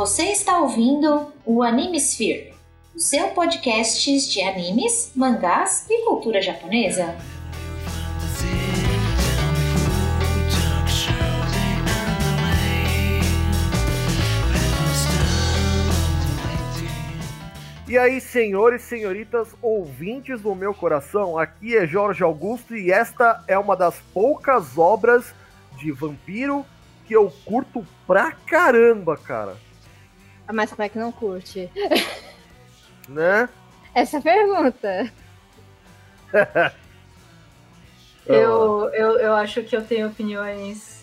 Você está ouvindo o Animesphere, o seu podcast de animes, mangás e cultura japonesa. E aí, senhores senhoritas, ouvintes do meu coração, aqui é Jorge Augusto e esta é uma das poucas obras de vampiro que eu curto pra caramba, cara. Mas como é que não curte? Né? Essa é a pergunta. Eu, eu, eu acho que eu tenho opiniões.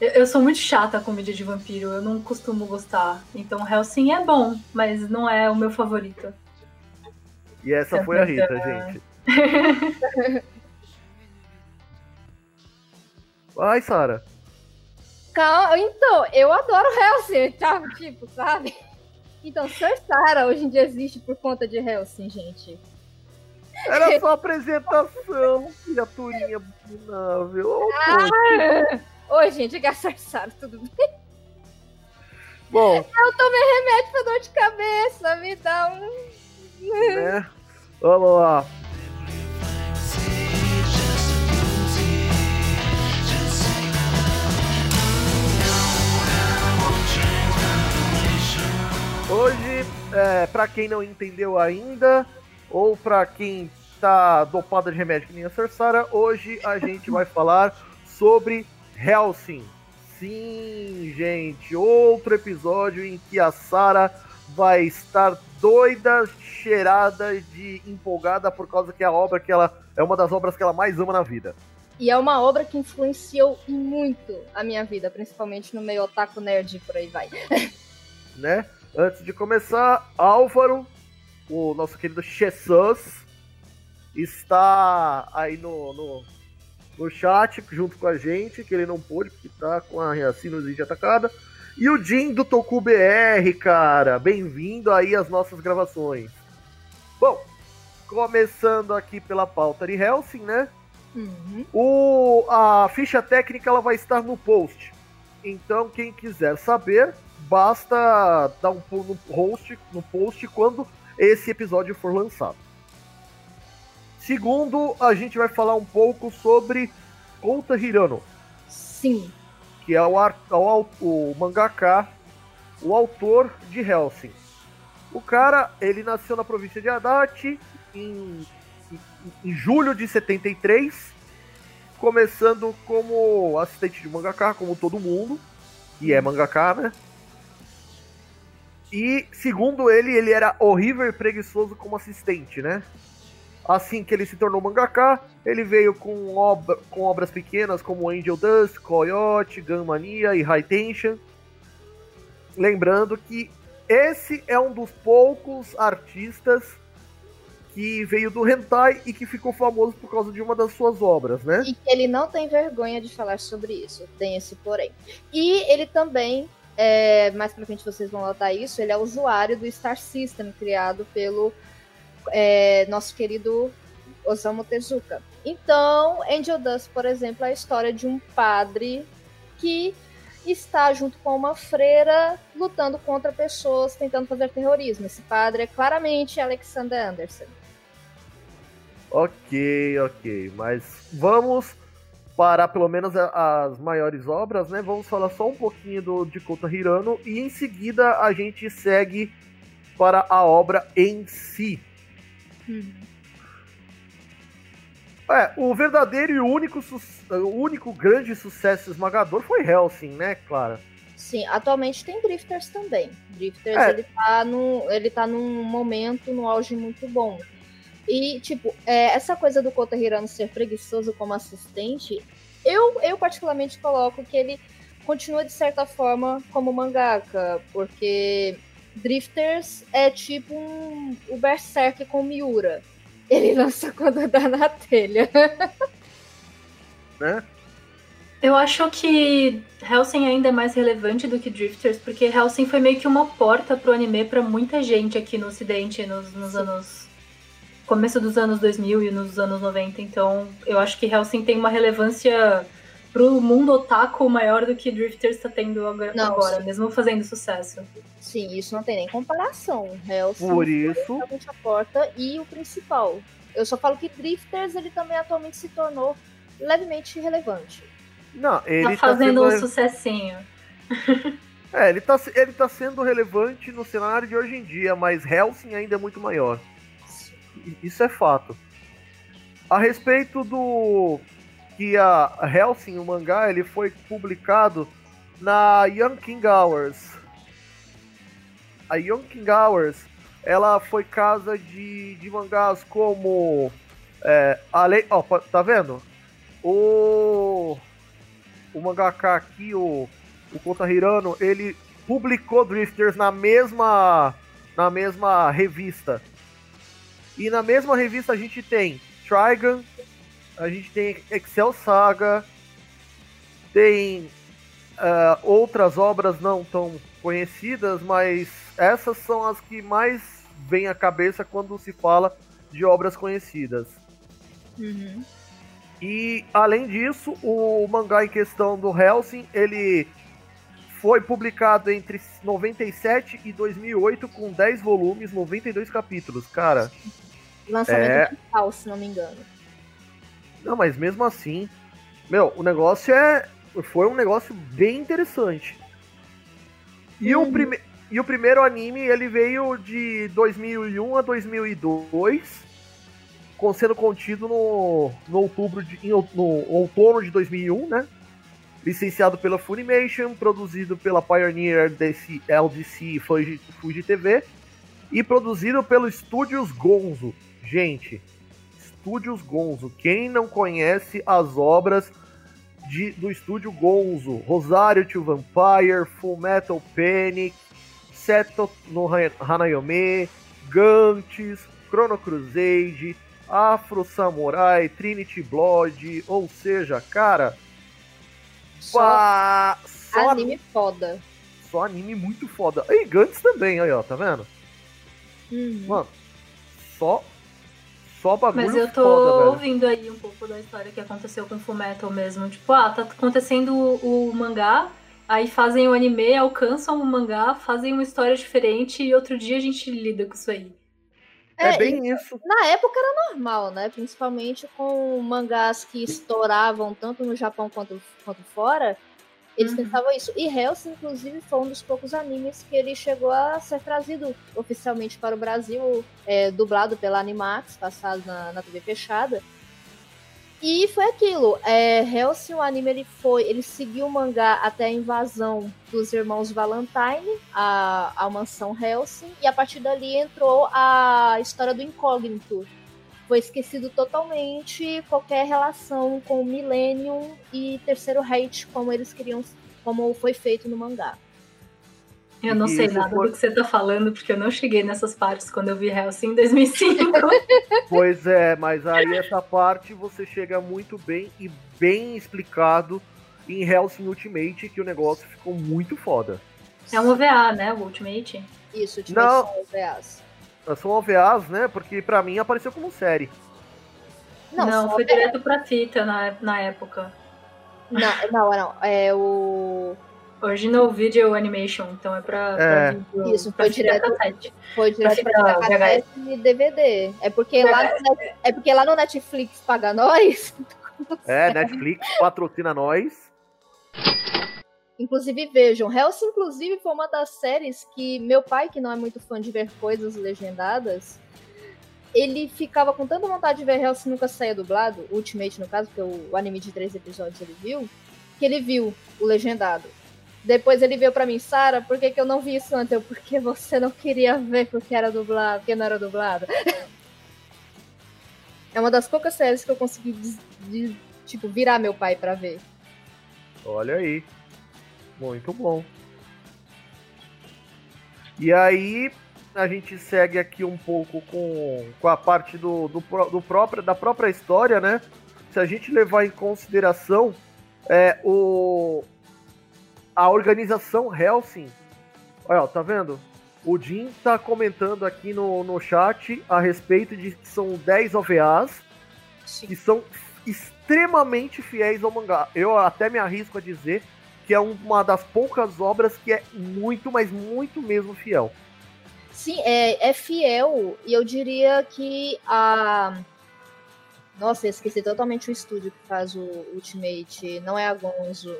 Eu, eu sou muito chata com mídia de vampiro, eu não costumo gostar. Então Hellsing é bom, mas não é o meu favorito. E essa foi a Rita, gente. Ai, Sara. Calma, então, eu adoro Hellsing, tá? Tipo, sabe? Então, Cersara hoje em dia existe por conta de Hellsing, gente. Era só apresentação, criaturinha abominável. Ô. Ah! Oi, gente, que é a Cersara, tudo bem? Bom, Eu tomei remédio pra dor de cabeça, me dá um... né? Vamos lá. Hoje, é, para quem não entendeu ainda, ou para quem tá dopada de remédio que nem a Cersara, hoje a gente vai falar sobre Helsing. Sim, gente, outro episódio em que a Sara vai estar doida, cheirada de empolgada por causa que é a obra que ela é uma das obras que ela mais ama na vida, E é uma obra que influenciou muito a minha vida, principalmente no meio otaku nerd por aí vai. né? Antes de começar, Álvaro, o nosso querido Jesus, está aí no, no, no chat junto com a gente, que ele não pôde, porque tá com a sinusite atacada. E o Jim do Toku BR, cara, bem-vindo aí às nossas gravações. Bom, começando aqui pela pauta de Helsing, né? Uhum. O, a ficha técnica ela vai estar no post. Então, quem quiser saber, basta dar um pulo no host, no post quando esse episódio for lançado. Segundo, a gente vai falar um pouco sobre Kouta Hirano, Sim. que é o, ar- o, o mangaka, o autor de Helsing. O cara, ele nasceu na província de Adachi em, em, em julho de 73, começando como assistente de mangaka, como todo mundo, e é mangaka, né? E, segundo ele, ele era horrível e preguiçoso como assistente, né? Assim que ele se tornou mangaka, ele veio com, obra- com obras pequenas como Angel Dust, Coyote, Gunmania e High Tension. Lembrando que esse é um dos poucos artistas que veio do hentai e que ficou famoso por causa de uma das suas obras, né? E ele não tem vergonha de falar sobre isso. Tem esse porém. E ele também, é, mais pra frente vocês vão notar isso, ele é usuário do Star System, criado pelo é, nosso querido Osamu Tezuka. Então, Angel Dust, por exemplo, é a história de um padre que está junto com uma freira lutando contra pessoas tentando fazer terrorismo. Esse padre é claramente Alexander Anderson. Ok, ok. Mas vamos parar pelo menos as maiores obras, né? Vamos falar só um pouquinho do, de Kouta Hirano e em seguida a gente segue para a obra em si. É, o verdadeiro e único, o único grande sucesso esmagador foi Helsing, né, Clara? Sim, atualmente tem Drifters também. Drifters, É. ele, tá no, ele tá num momento, no auge muito bom. E, tipo, é, essa coisa do Kota Hirano ser preguiçoso como assistente, eu, eu particularmente coloco que ele continua, de certa forma, como mangaka, porque Drifters é tipo um, o Berserk com Miura. Ele lança quando dá na telha. Né? Eu acho que Hellsing ainda é mais relevante do que Drifters, porque Hellsing foi meio que uma porta pro anime pra muita gente aqui no ocidente nos, nos anos começo dos anos 2000 e nos anos 90. Então, eu acho que Hellsing tem uma relevância pro mundo otaku maior do que Drifters está tendo agora, Não, agora mesmo fazendo sucesso. Sim, isso não tem nem comparação. Hellsing Por isso, a porta e o principal. Eu só falo que Drifters ele também atualmente se tornou levemente relevante. não, ele tá tá fazendo um sendo, sucessinho. é, ele tá, ele tá sendo relevante no cenário de hoje em dia, mas Helsing ainda é muito maior. Isso é fato. A respeito do que a Helsing, o mangá, ele foi publicado na Young King Hours. A Young King Hours, ela foi casa de, de mangás como é, a lei, ó, tá vendo? O o mangaka aqui, o o Kota Hirano, ele publicou Drifters na mesma na mesma revista. E na mesma revista a gente tem Trigun, a gente tem Excel Saga, tem ah, outras obras não tão conhecidas, mas essas são as que mais vêm à cabeça quando se fala de obras conhecidas. Uhum. E além disso, o mangá em questão do Helsing, ele foi publicado entre 97 e 2008 com 10 volumes, 92 capítulos. Cara, Lançamento É. digital, se não me engano. Não, mas mesmo assim, meu, o negócio é foi um negócio bem interessante. E o Uhum. prime, e o primeiro anime, ele veio de 2001 a 2002, com sendo contido no, no outubro de, no outono de 2001, né? Licenciado pela Funimation, produzido pela Pioneer DC, LDC Fuji, Fuji TV e produzido pelo Studios Gonzo. Gente, Studios Gonzo. Quem não conhece as obras de, do estúdio Gonzo? Rosário to Vampire, Full Metal Panic, Seto no Han- Hanayome, Gantz, Chrono Crusade, Afro Samurai, Trinity Blood, ou seja, cara, Só pá, só anime foda. só anime muito foda. E Gantz também, aí ó, tá vendo? Uhum. Mano, só só bagulho eu tô foda, velho. ouvindo aí um pouco da história que aconteceu com Fullmetal mesmo. Tipo, ah, tá acontecendo o, o mangá, aí fazem o anime, alcançam o mangá, fazem uma história diferente e outro dia a gente lida com isso aí. É, É, bem isso. Na época era normal, né? Principalmente com mangás que estouravam tanto no Japão quanto, quanto fora. Eles Uhum. pensavam isso. E Hellsing, inclusive, foi um dos poucos animes que ele chegou a ser trazido oficialmente para o Brasil, é, dublado pela Animax, passado na, na TV fechada. E foi aquilo. É, Hellsing, o anime, ele foi. Ele seguiu o mangá até a invasão dos irmãos Valentine, a, a mansão Hellsing, e a partir dali entrou a história do incógnito. Foi esquecido totalmente qualquer relação com o Millennium e Terceiro Reich, como eles queriam, como foi feito no mangá. Eu não E sei nada foi- do que você tá falando, porque eu não cheguei nessas partes quando eu vi Hellsing em 2005. Pois é, mas aí essa parte você chega muito bem e bem explicado em Hellsing Ultimate, que o negócio ficou muito foda. é um OVA, né? O Ultimate. Isso, Ultimate Não. são OVAs. São OVAs, né? Porque pra mim apareceu como série. Não, Não, foi OVAs. direto pra fita na, na época. Não, não, não. É o. Original Video Animation, então é pra, pra É. vídeo. Isso, pra foi direto- cassete. Foi direto Pra pra cassete e DVD. É porque, lá no, é porque lá no Netflix paga nós. É, Netflix patrocina nós. Inclusive, vejam, Hellsing, inclusive, foi uma das séries que meu pai, que não é muito fã de ver coisas legendadas, ele ficava com tanta vontade de ver Hellsing nunca saía dublado, Ultimate no caso, porque o, anime de três episódios ele viu, que ele viu o legendado. Depois ele veio pra mim, Sara, por que, que eu não vi isso antes? Eu, porque você não queria ver porque era dublado, porque não era dublado. é uma das poucas séries que eu consegui, tipo, virar meu pai pra ver. Olha aí. Muito bom. E aí, a gente segue aqui um pouco com, com a parte do, do, do próprio, da própria história, né? Se a gente levar em consideração é, o, a organização Helsing. Olha, tá vendo? O Jim tá comentando aqui no, no chat a respeito de que são 10 OVAs que são extremamente fiéis ao mangá. Eu até me arrisco a dizer que é uma das poucas obras que é muito, mas muito mesmo fiel. Sim, é, é fiel, e eu diria que a. Nossa, eu esqueci totalmente o estúdio que faz o Ultimate. Não é a Gonzo.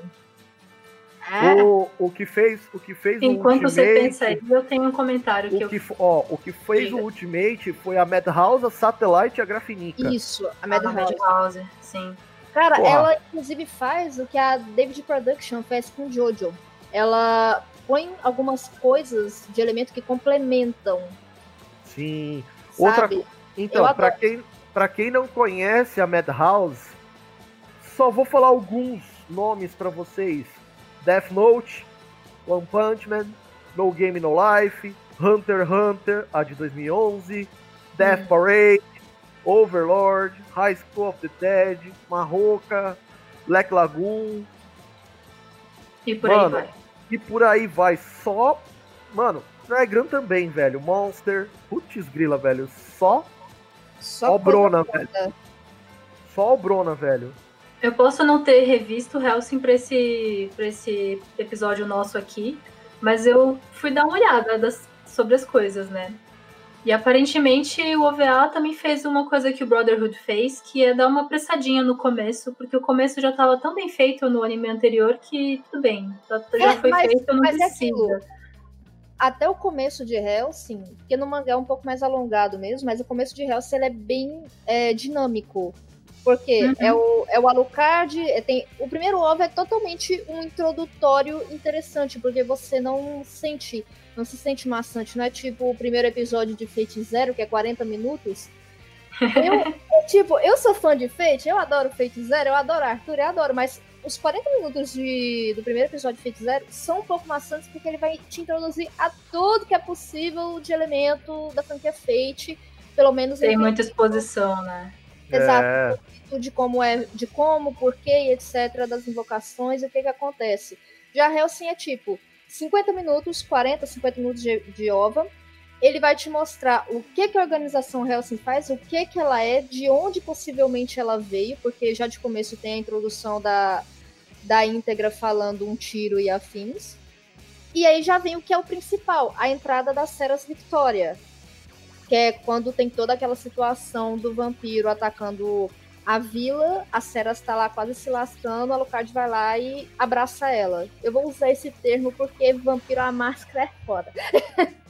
Ah. O, o que fez, o que fez Enquanto o Ultimate, você pensa aí, eu tenho um comentário que, que eu... ó, o que fez Diga. o Ultimate foi a Madhouse, a Satellite e a Grafinica. Isso, a Madhouse. Ah, Madhouse, sim. Cara, Porra. ela inclusive faz o que a David Production fez com Jojo. Ela põe algumas coisas de elemento que complementam. Sim. Outra Então, para quem para quem não conhece a Madhouse, só vou falar alguns nomes para vocês. Death Note, One Punch Man, No Game No Life, Hunter x Hunter, a de 2011, Death hum. Parade, Overlord, High School of the Dead, Marroca, Black Lagoon. E por mano, aí vai. E por aí vai. Só. Mano, Dragon também, velho. Monster. Putz, grila, velho. Só. Só Brona, velho. Só Brona, velho. Eu posso não ter revisto Helsing pra esse, pra esse episódio nosso aqui, mas eu fui dar uma olhada das, sobre as coisas, né? E aparentemente o OVA também fez uma coisa que o Brotherhood fez, que é dar uma apressadinha no começo, porque o começo já estava tão bem feito no anime anterior que tudo bem, já é, foi mas, feito, não mas é precisa. É até o começo de Hellsing, porque no mangá é um pouco mais alongado mesmo, mas o começo de Hellsing ele é bem é, dinâmico. Porque uhum. é, o, é o Alucard, é, tem, o primeiro OVA é totalmente um introdutório interessante, porque você não sente não se sente maçante, não é tipo o primeiro episódio de Fate Zero, que é 40 minutos. Eu, é, tipo, eu sou fã de Fate, eu adoro Fate Zero, eu adoro Arthur, eu adoro, mas os 40 minutos de, do primeiro episódio de Fate Zero são um pouco maçantes porque ele vai te introduzir a tudo que é possível de elemento da franquia Fate, pelo menos tem muita exposição, né? Exato. É. De como é, de como, porquê, etc, das invocações e o que que acontece. Já Hellsing é tipo, 50 minutos, 40, 50 minutos de, de OVA. Ele vai te mostrar o que, que a organização Helsing faz, o que, que ela é, de onde possivelmente ela veio, porque já de começo tem a introdução da, da íntegra falando um tiro e afins. E aí já vem o que é o principal, a entrada das Ceras Victoria, que é quando tem toda aquela situação do vampiro atacando a vila, a Ceras está lá quase se lascando, a Alucard vai lá e abraça ela. Eu vou usar esse termo porque vampiro a máscara é foda.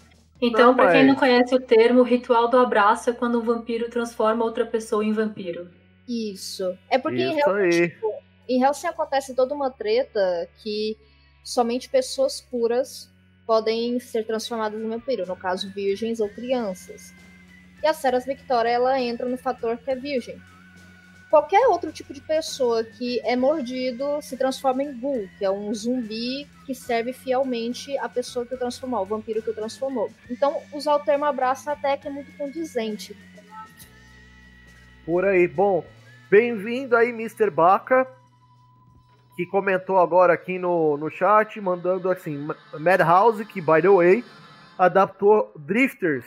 Então, para quem não conhece o termo, o ritual do abraço é quando um vampiro transforma outra pessoa em vampiro. Isso. É porque Isso em Hellsing, tipo, em Hellsing acontece toda uma treta que somente pessoas puras podem ser transformadas em vampiro, no caso virgens ou crianças. E a Ceras Victoria ela entra no fator que é virgem qualquer outro tipo de pessoa que é mordido se transforma em ghoul, que é um zumbi que serve fielmente a pessoa que o transformou, o vampiro que o transformou. Então, usar o termo abraço até que é muito condizente. Por aí. Bom, bem-vindo aí, Mr. Baca, que comentou agora aqui no, no chat, mandando assim, Madhouse, que, by the way, adaptou Drifters,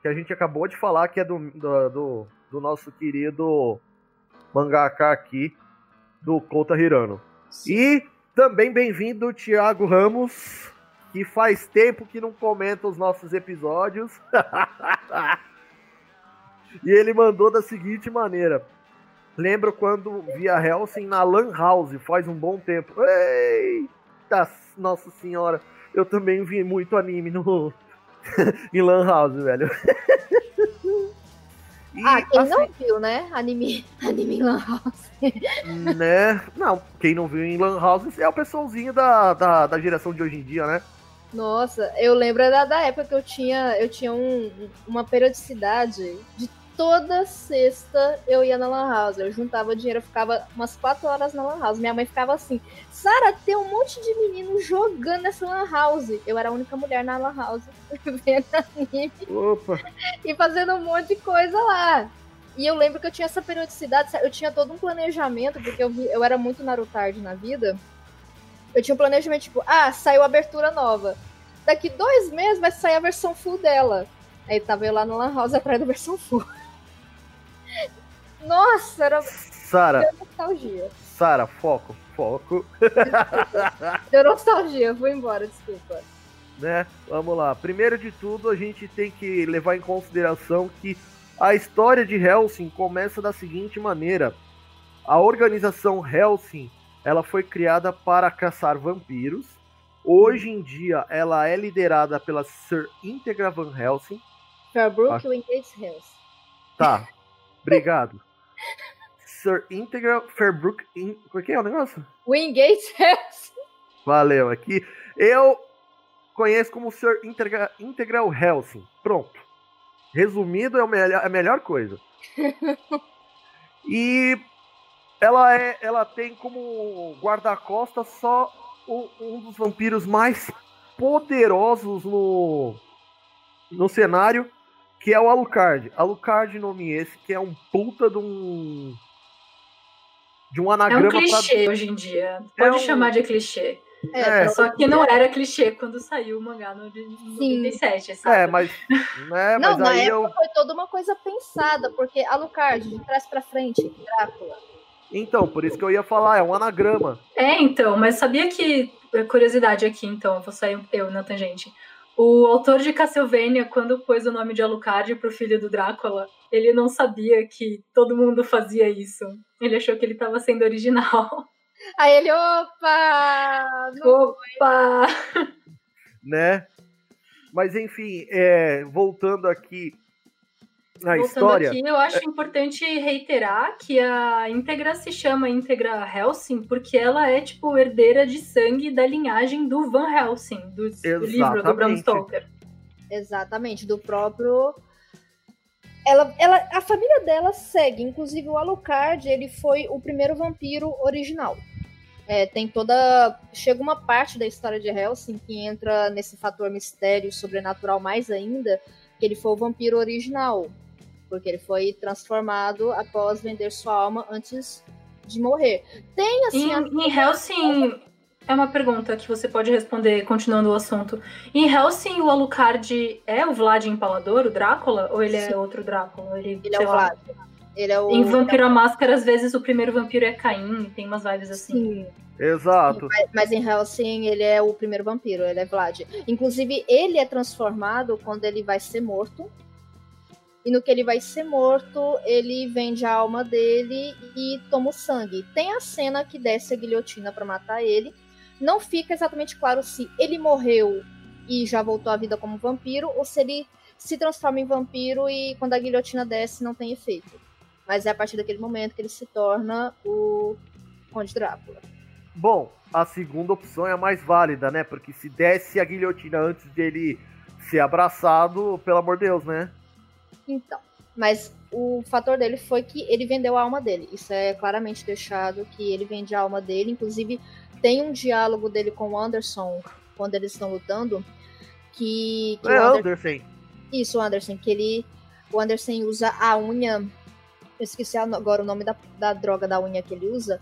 que a gente acabou de falar que é do, do, do, do nosso querido mangaka aqui do Kouta Hirano. E também bem-vindo Thiago Ramos, que faz tempo que não comenta os nossos episódios. e ele mandou da seguinte maneira: Lembro quando via Helsing na Lan House, faz um bom tempo. Eita, Nossa Senhora! Eu também vi muito anime no em Lan House, velho. E, ah, quem assim, não viu, né? Anime, anime em Lan House. Né? Não, quem não viu em Lan House é o pessoalzinho da, da, da geração de hoje em dia, né? Nossa, eu lembro da, da época que eu tinha, eu tinha um, uma periodicidade de toda sexta eu ia na Lan House. Eu juntava dinheiro, eu ficava umas quatro horas na Lan House. Minha mãe ficava assim: Sara, tem um monte de meninos jogando nessa Lan House. Eu era a única mulher na Lan House vendo anime. Opa! E fazendo um monte de coisa lá. E eu lembro que eu tinha essa periodicidade, eu tinha todo um planejamento, porque eu, eu era muito Narutard na vida. Eu tinha um planejamento tipo: ah, saiu a abertura nova. Daqui dois meses vai sair a versão full dela. Aí tava eu lá no Lan House atrás da versão full. Nossa, era. Sara, Deu nostalgia. Sara, foco, foco, Deu nostalgia, vou embora, desculpa. né? Vamos lá. Primeiro de tudo, a gente tem que levar em consideração que a história de Helsing começa da seguinte maneira: a organização Helsing, ela foi criada para caçar vampiros. Hoje em dia, ela é liderada pela Sir Integra Van Helsing. Fairbrook Ah. e Wingate Hills. Tá, obrigado. Sir Integra Fairbrook. In... Como é que é o negócio? Wingate Hills. Valeu, aqui. Eu conheço como Sir Integra... Integral Helsing. Pronto. Resumido, é o melhor- a melhor coisa. e ela, é, ela tem como guarda-costas só o- um dos vampiros mais poderosos no, no cenário, que é o Alucard. Alucard, nome esse, que é um puta de um. De um É anagrama um pra- clichê hoje em dia. Pode um- chamar de clichê. É, É, pra- Só que não era clichê quando saiu o mangá no de- no Sim. 97, sabe? É, mas. Né, Não, mas na aí época eu. foi toda uma coisa pensada, porque Alucard, de trás pra frente, Drácula. Então, por isso que eu ia falar, é um anagrama. É, então, mas sabia que. é, Curiosidade aqui, então, vou sair eu na tangente. O autor de Castlevania, quando pôs o nome de Alucard pro filho do Drácula, ele não sabia que todo mundo fazia isso. Ele achou que ele tava sendo original. Aí ele, opa! Opa! né? Mas enfim, é, voltando aqui na Voltando história. aqui, eu acho importante reiterar que a Íntegra se chama Íntegra Helsing porque ela é, tipo, herdeira de sangue da linhagem do Van Helsing, do, do livro do Bram. Stoker. Exatamente, do próprio. Ela, ela, a família dela segue, inclusive o Alucard, ele foi o primeiro vampiro original. É, tem toda. Chega uma parte da história de Helsing que entra nesse fator mistério sobrenatural mais ainda, que ele foi o vampiro original. Porque ele foi transformado após vender sua alma antes de morrer. Tem assim. Em, a- em Helsing, é uma pergunta que você pode responder continuando o assunto. Em Helsing, o Alucard é o Vlad Empalador, o Drácula? Ou ele Sim. é outro Drácula? Ele, Ele é o. Vlad. Ele é o. Em Vampiro à Máscara, às vezes o primeiro vampiro é Caim, tem umas vibes assim. Sim. Exato. Mas em Helsing ele é o primeiro vampiro, ele é Vlad. Inclusive, ele é transformado quando ele vai ser morto. E no que ele vai ser morto, ele vende a alma dele e toma o sangue. Tem a cena que desce a guilhotina pra matar ele. Não fica exatamente claro se ele morreu e já voltou à vida como vampiro ou se ele se transforma em vampiro e quando a guilhotina desce não tem efeito. Mas é a partir daquele momento que ele se torna o Conde Drácula. Bom, a segunda opção é a mais válida, né? Porque se desse a guilhotina antes dele ser abraçado, pelo amor de Deus, né? Então, mas o fator dele foi que ele vendeu a alma dele. Isso é claramente deixado que ele vende a alma dele. Inclusive, tem um diálogo dele com o Anderson quando eles estão lutando. Que, que É o Ander- Anderson. Isso, o Anderson, que ele. O Anderson usa a unha. Eu esqueci agora o nome da, da droga da unha que ele usa.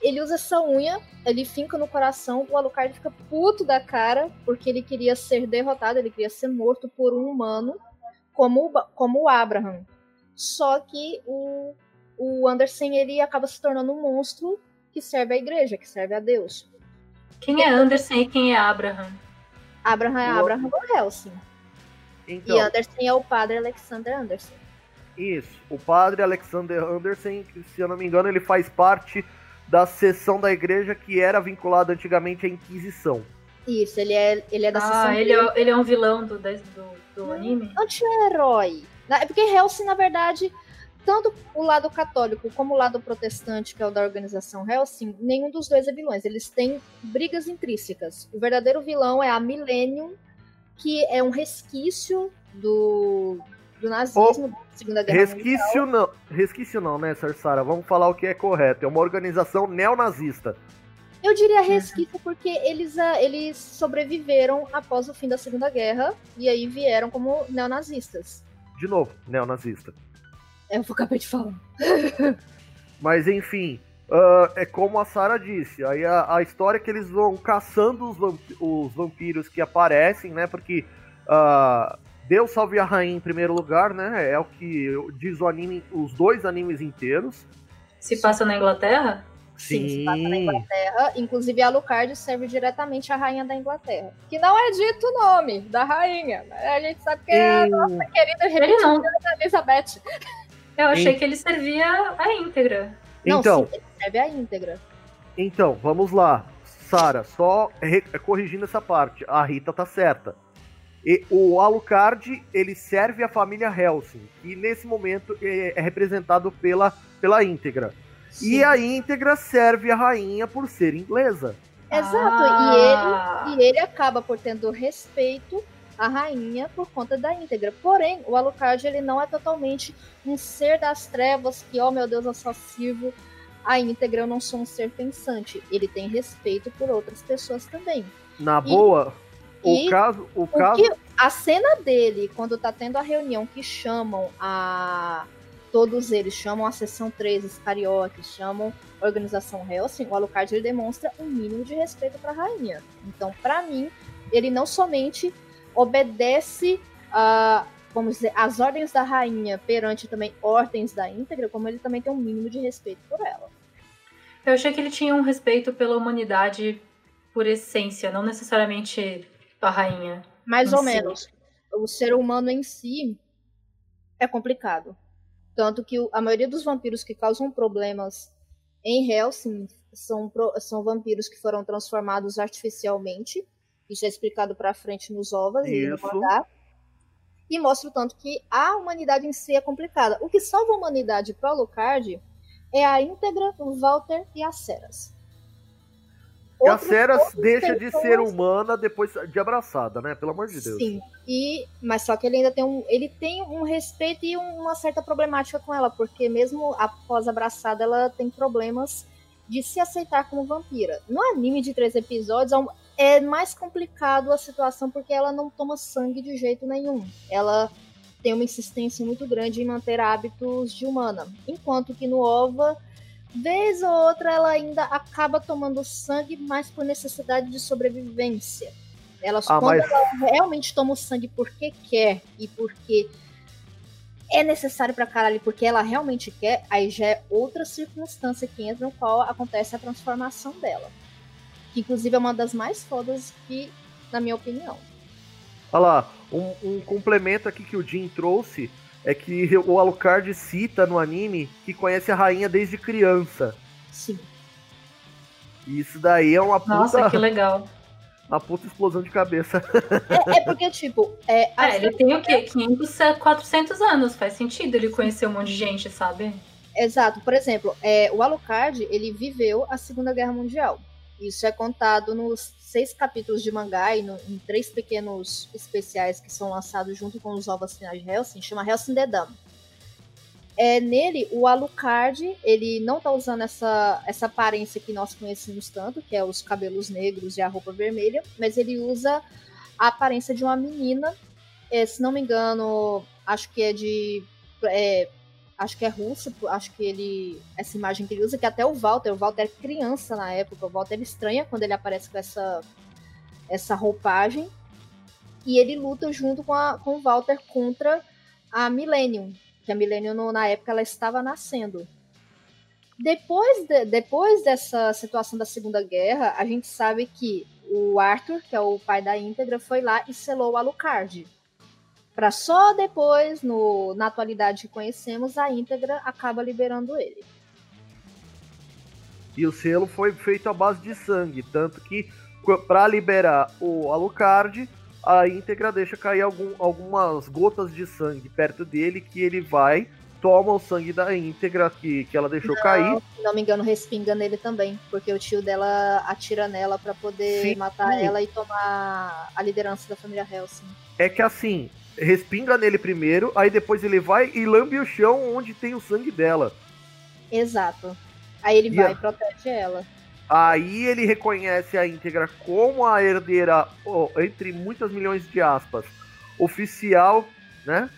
Ele usa essa unha, ele finca no coração, o Alucard fica puto da cara, porque ele queria ser derrotado, ele queria ser morto por um humano, como, como o Abraham. Só que o, o Anderson, ele acaba se tornando um monstro que serve à igreja, que serve a Deus. Quem é Anderson e quem é Abraham? Abraham é O- Abraham Van Helsing. Então, E Anderson é o padre Alexander Anderson. isso. O padre Alexander Anderson, que, se eu não me engano, ele faz parte da seção da igreja que era vinculada antigamente à Inquisição. Isso, ele é, ele é da Ah, ele é, ele é um vilão do, do, do anime? anti-herói. Na- É porque Helsing, na verdade, tanto o lado católico como o lado protestante, que é o da organização Helsing, nenhum dos dois é vilões. Eles têm brigas intrínsecas. O verdadeiro vilão é a Millennium, que é um resquício do, do nazismo, da Segunda Guerra Mundial. Resquício não, resquício não, né, Sarsara? Vamos falar o que é correto. É uma organização neonazista. Eu diria resquício porque eles, ah, eles sobreviveram após o fim da Segunda Guerra e aí vieram como neonazistas. De novo, neonazista. É, Eu acabei de falar. Mas enfim, ah, é como a Sara disse. Aí a, a história é que eles vão caçando os, vamp- os vampiros que aparecem, né? Porque ah, Deus salve a rainha em primeiro lugar, né? É o que diz o anime, os dois animes inteiros. Se passa na Inglaterra? Sim, se passa na Inglaterra. Inclusive, a Alucard serve diretamente à rainha da Inglaterra. Que não é dito o nome da rainha. A gente sabe que é a nossa querida regina Elizabeth. Eu achei que ele servia a íntegra. Não, Então, sim, ele serve à íntegra. então, vamos lá. Sara, só re- corrigindo essa parte. A Rita tá certa. E o Alucard, ele serve a família Helsing, que nesse momento é, é representado pela, pela íntegra. E a íntegra serve a rainha por ser inglesa. Exato, Ah. e, ele, e ele acaba por tendo respeito à rainha por conta da íntegra. Porém, o Alucard ele não é totalmente um ser das trevas que, oh meu Deus, eu só sirvo a íntegra, eu não sou um ser pensante. Ele tem respeito por outras pessoas também. Na E- boa, o e caso. O O caso que, a cena dele, quando tá tendo a reunião que chamam a. Todos eles chamam a seção 3, os cariotes, chamam a organização Helsing, o Alucard ele demonstra um mínimo de respeito pra rainha. Então, pra mim, ele não somente obedece a. Vamos dizer, as ordens da rainha perante também ordens da íntegra, como ele também tem um mínimo de respeito por ela. Eu achei que ele tinha um respeito pela humanidade por essência, não necessariamente a rainha. Mais ou si. menos. O ser humano em si é complicado. Tanto que a maioria dos vampiros que causam problemas em Helsing são, são vampiros que foram transformados artificialmente. Isso é explicado pra frente nos ovos e no mangá. E mostra o tanto que a humanidade em si é complicada. O que salva a humanidade para Alucard é a íntegra, o Walter e as Ceras. A Outros Ceras poucos deixa de ser humana depois de abraçada, né? Pelo amor de Deus. Sim. E, mas só que ele ainda tem um, ele tem um respeito e um- uma certa problemática com ela, porque mesmo após abraçada, ela tem problemas de se aceitar como vampira. No anime de três episódios é é mais complicado a situação porque ela não toma sangue de jeito nenhum. Ela tem uma insistência muito grande em manter hábitos de humana, enquanto que no OVA vez ou outra ela ainda acaba tomando sangue, mas por necessidade de sobrevivência. Ela, Ah, quando mas realmente toma o sangue porque quer e porque é necessário pra caralho, porque ela realmente quer, aí já é outra circunstância que entra no qual acontece a transformação dela. Que inclusive é uma das mais fodas que, na minha opinião. Olha lá, um, um complemento aqui que o Jim trouxe é que o Alucard cita no anime que conhece a rainha desde criança. Sim. E isso daí é uma Nossa, puta, que legal. uma puta explosão de cabeça. É, é porque, tipo, é, a É, ele tem o quê? 500, 400 anos. Faz sentido ele conhecer um monte de gente, sabe? Exato. Por exemplo, é, o Alucard, ele viveu a Segunda Guerra Mundial. Isso é contado nos seis capítulos de mangá e no- em três pequenos especiais que são lançados junto com os ovos finais de Helsing, chama Helsing The Dam. É, nele, o Alucard, ele não tá usando essa, essa aparência que nós conhecemos tanto, que é os cabelos negros e a roupa vermelha, mas ele usa a aparência de uma menina, é, se não me engano, acho que é de é, acho que é russo, acho que ele. Essa imagem que ele usa, que até o Walter, o Walter é criança na época, o Walter estranha quando ele aparece com essa, essa roupagem. E ele luta junto com, a, com o Walter contra a Millennium, que a Millennium no- na época ela estava nascendo. Depois, de- depois dessa situação da Segunda Guerra, a gente sabe que o Arthur, que é o pai da íntegra, foi lá e selou o Alucard. Pra só depois, no, na atualidade que conhecemos, a íntegra acaba liberando ele. E o selo foi feito à base de sangue, tanto que qu- pra liberar o Alucard, a íntegra deixa cair algum- algumas gotas de sangue perto dele que ele vai, toma o sangue da íntegra que, que ela deixou cair. Se não me engano, respinga nele também, porque o tio dela atira nela pra poder Sim. matar ela e tomar a liderança da família Helsing. É que assim, respinga nele primeiro, aí depois ele vai e lambe o chão onde tem o sangue dela. Exato. Aí ele E vai a- e protege ela. Aí ele reconhece a íntegra como a herdeira, ó, entre muitas milhões de aspas, oficial, né?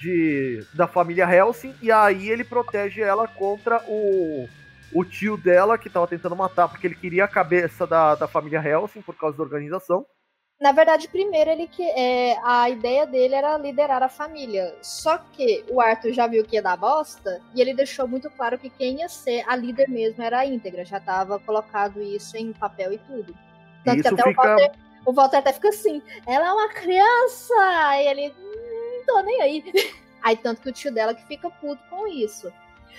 De, da família Helsing, e aí ele protege ela contra o, o tio dela que tava tentando matar, porque ele queria a cabeça da, da família Helsing por causa da organização. Na verdade, primeiro ele que é, a ideia dele era liderar a família. Só que o Arthur já viu que ia dar bosta e ele deixou muito claro que quem ia ser a líder mesmo era a íntegra. Já estava colocado isso em papel e tudo. Tanto Isso que até fica- o, Walter, o Walter até fica assim: ela é uma criança! Aí ele, "Hum, não tô nem aí. Aí tanto que o tio dela que fica puto com isso.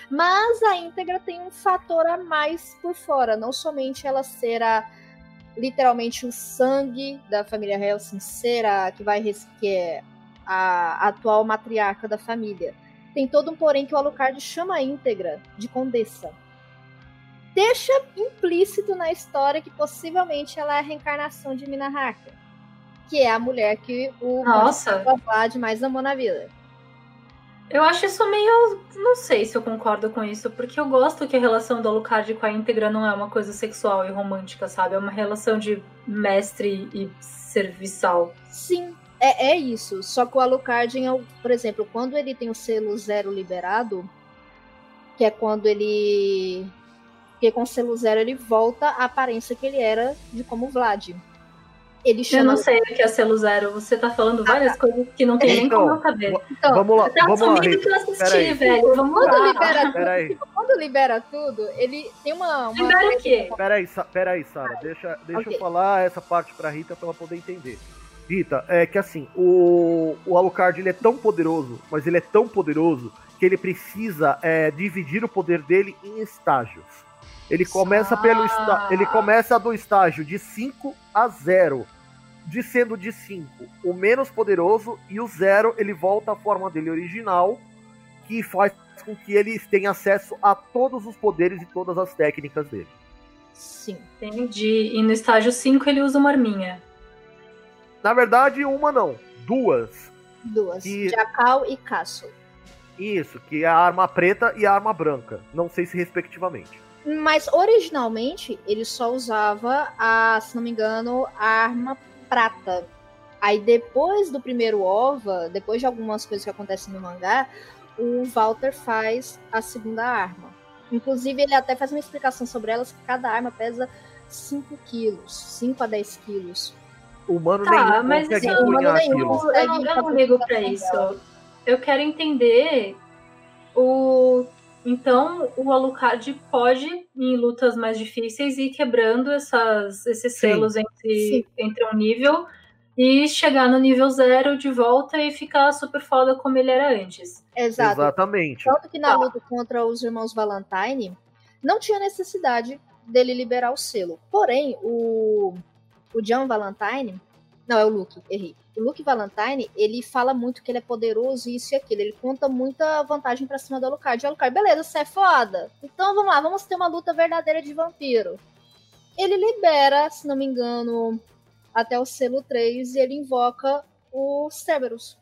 Mas a íntegra tem um fator a mais por fora, não somente ela ser a literalmente o sangue da família Helsing ser a que vai que é a atual matriarca da família. Tem todo um porém que o Alucard chama a íntegra de condessa. Deixa implícito na história que possivelmente ela é a reencarnação de Mina Harker, que é a mulher que o. Vlad mais amou na vida. Eu acho isso meio. Não sei se eu concordo com isso, porque eu gosto que a relação do Alucard com a íntegra não é uma coisa sexual e romântica, sabe? É uma relação de mestre e serviçal. Sim, é, é isso. Só que o Alucard, por exemplo, quando ele tem o selo zero liberado, que é quando ele. Porque com o selo zero ele volta à aparência que ele era de como Vlad. Ele Eu chama. não sei o que é selo zero. Você tá falando várias coisas que não tem nem Então, como eu saber. Então, Vamos lá, Tá vamos lá, que eu assisti, Peraí. velho. Vamos quando lá. libera, Peraí, quando libera tudo, ele tem uma. uma Libera o quê? peraí, Sa- peraí, Sara. Deixa, deixa Ok. eu falar essa parte pra Rita pra ela poder entender. Rita, é que assim, o, o Alucard ele é tão poderoso, mas ele é tão poderoso que ele precisa é, dividir o poder dele em estágios. Ele começa pelo esta- ele começa do estágio de 5 a 0. De sendo de 5 o menos poderoso e o 0 ele volta à forma dele original, que faz com que ele tenha acesso a todos os poderes e todas as técnicas dele. Sim. Entendi. E no estágio 5 ele usa uma arminha. Na verdade, uma não, duas. Duas. E- Jacal e Castle. Isso, que é a arma preta e a arma branca. Não sei se respectivamente. Mas originalmente ele só usava a, se não me engano, a arma prata. Aí depois do primeiro OVA, depois de algumas coisas que acontecem no mangá, o Walter faz a segunda arma. Inclusive, ele até faz uma explicação sobre elas, que cada arma pesa 5 quilos, 5 a 10 quilos. Humano Tá, nenhum mas consegue isso- empunhar humano nenhum. aquilo. Eu não, eu não ligo pra isso. Eu quero entender o. Então, o Alucard pode, em lutas mais difíceis, ir quebrando essas, esses Sim. selos entre, Sim. entre um nível e chegar no nível zero de volta e ficar super foda como ele era antes. Exato. Exatamente. Tanto que na Tá. luta contra os irmãos Valentine, não tinha necessidade dele liberar o selo. Porém, o, o John Valentine. Não, é o Luke, errei. O Luke Valentine, ele fala muito que ele é poderoso, isso e aquilo. Ele conta muita vantagem pra cima do Alucard. E o Alucard, beleza, você é foda. Então vamos lá, vamos ter uma luta verdadeira de vampiro. Ele libera, se não me engano, até o selo 3 e ele invoca o Cerberus.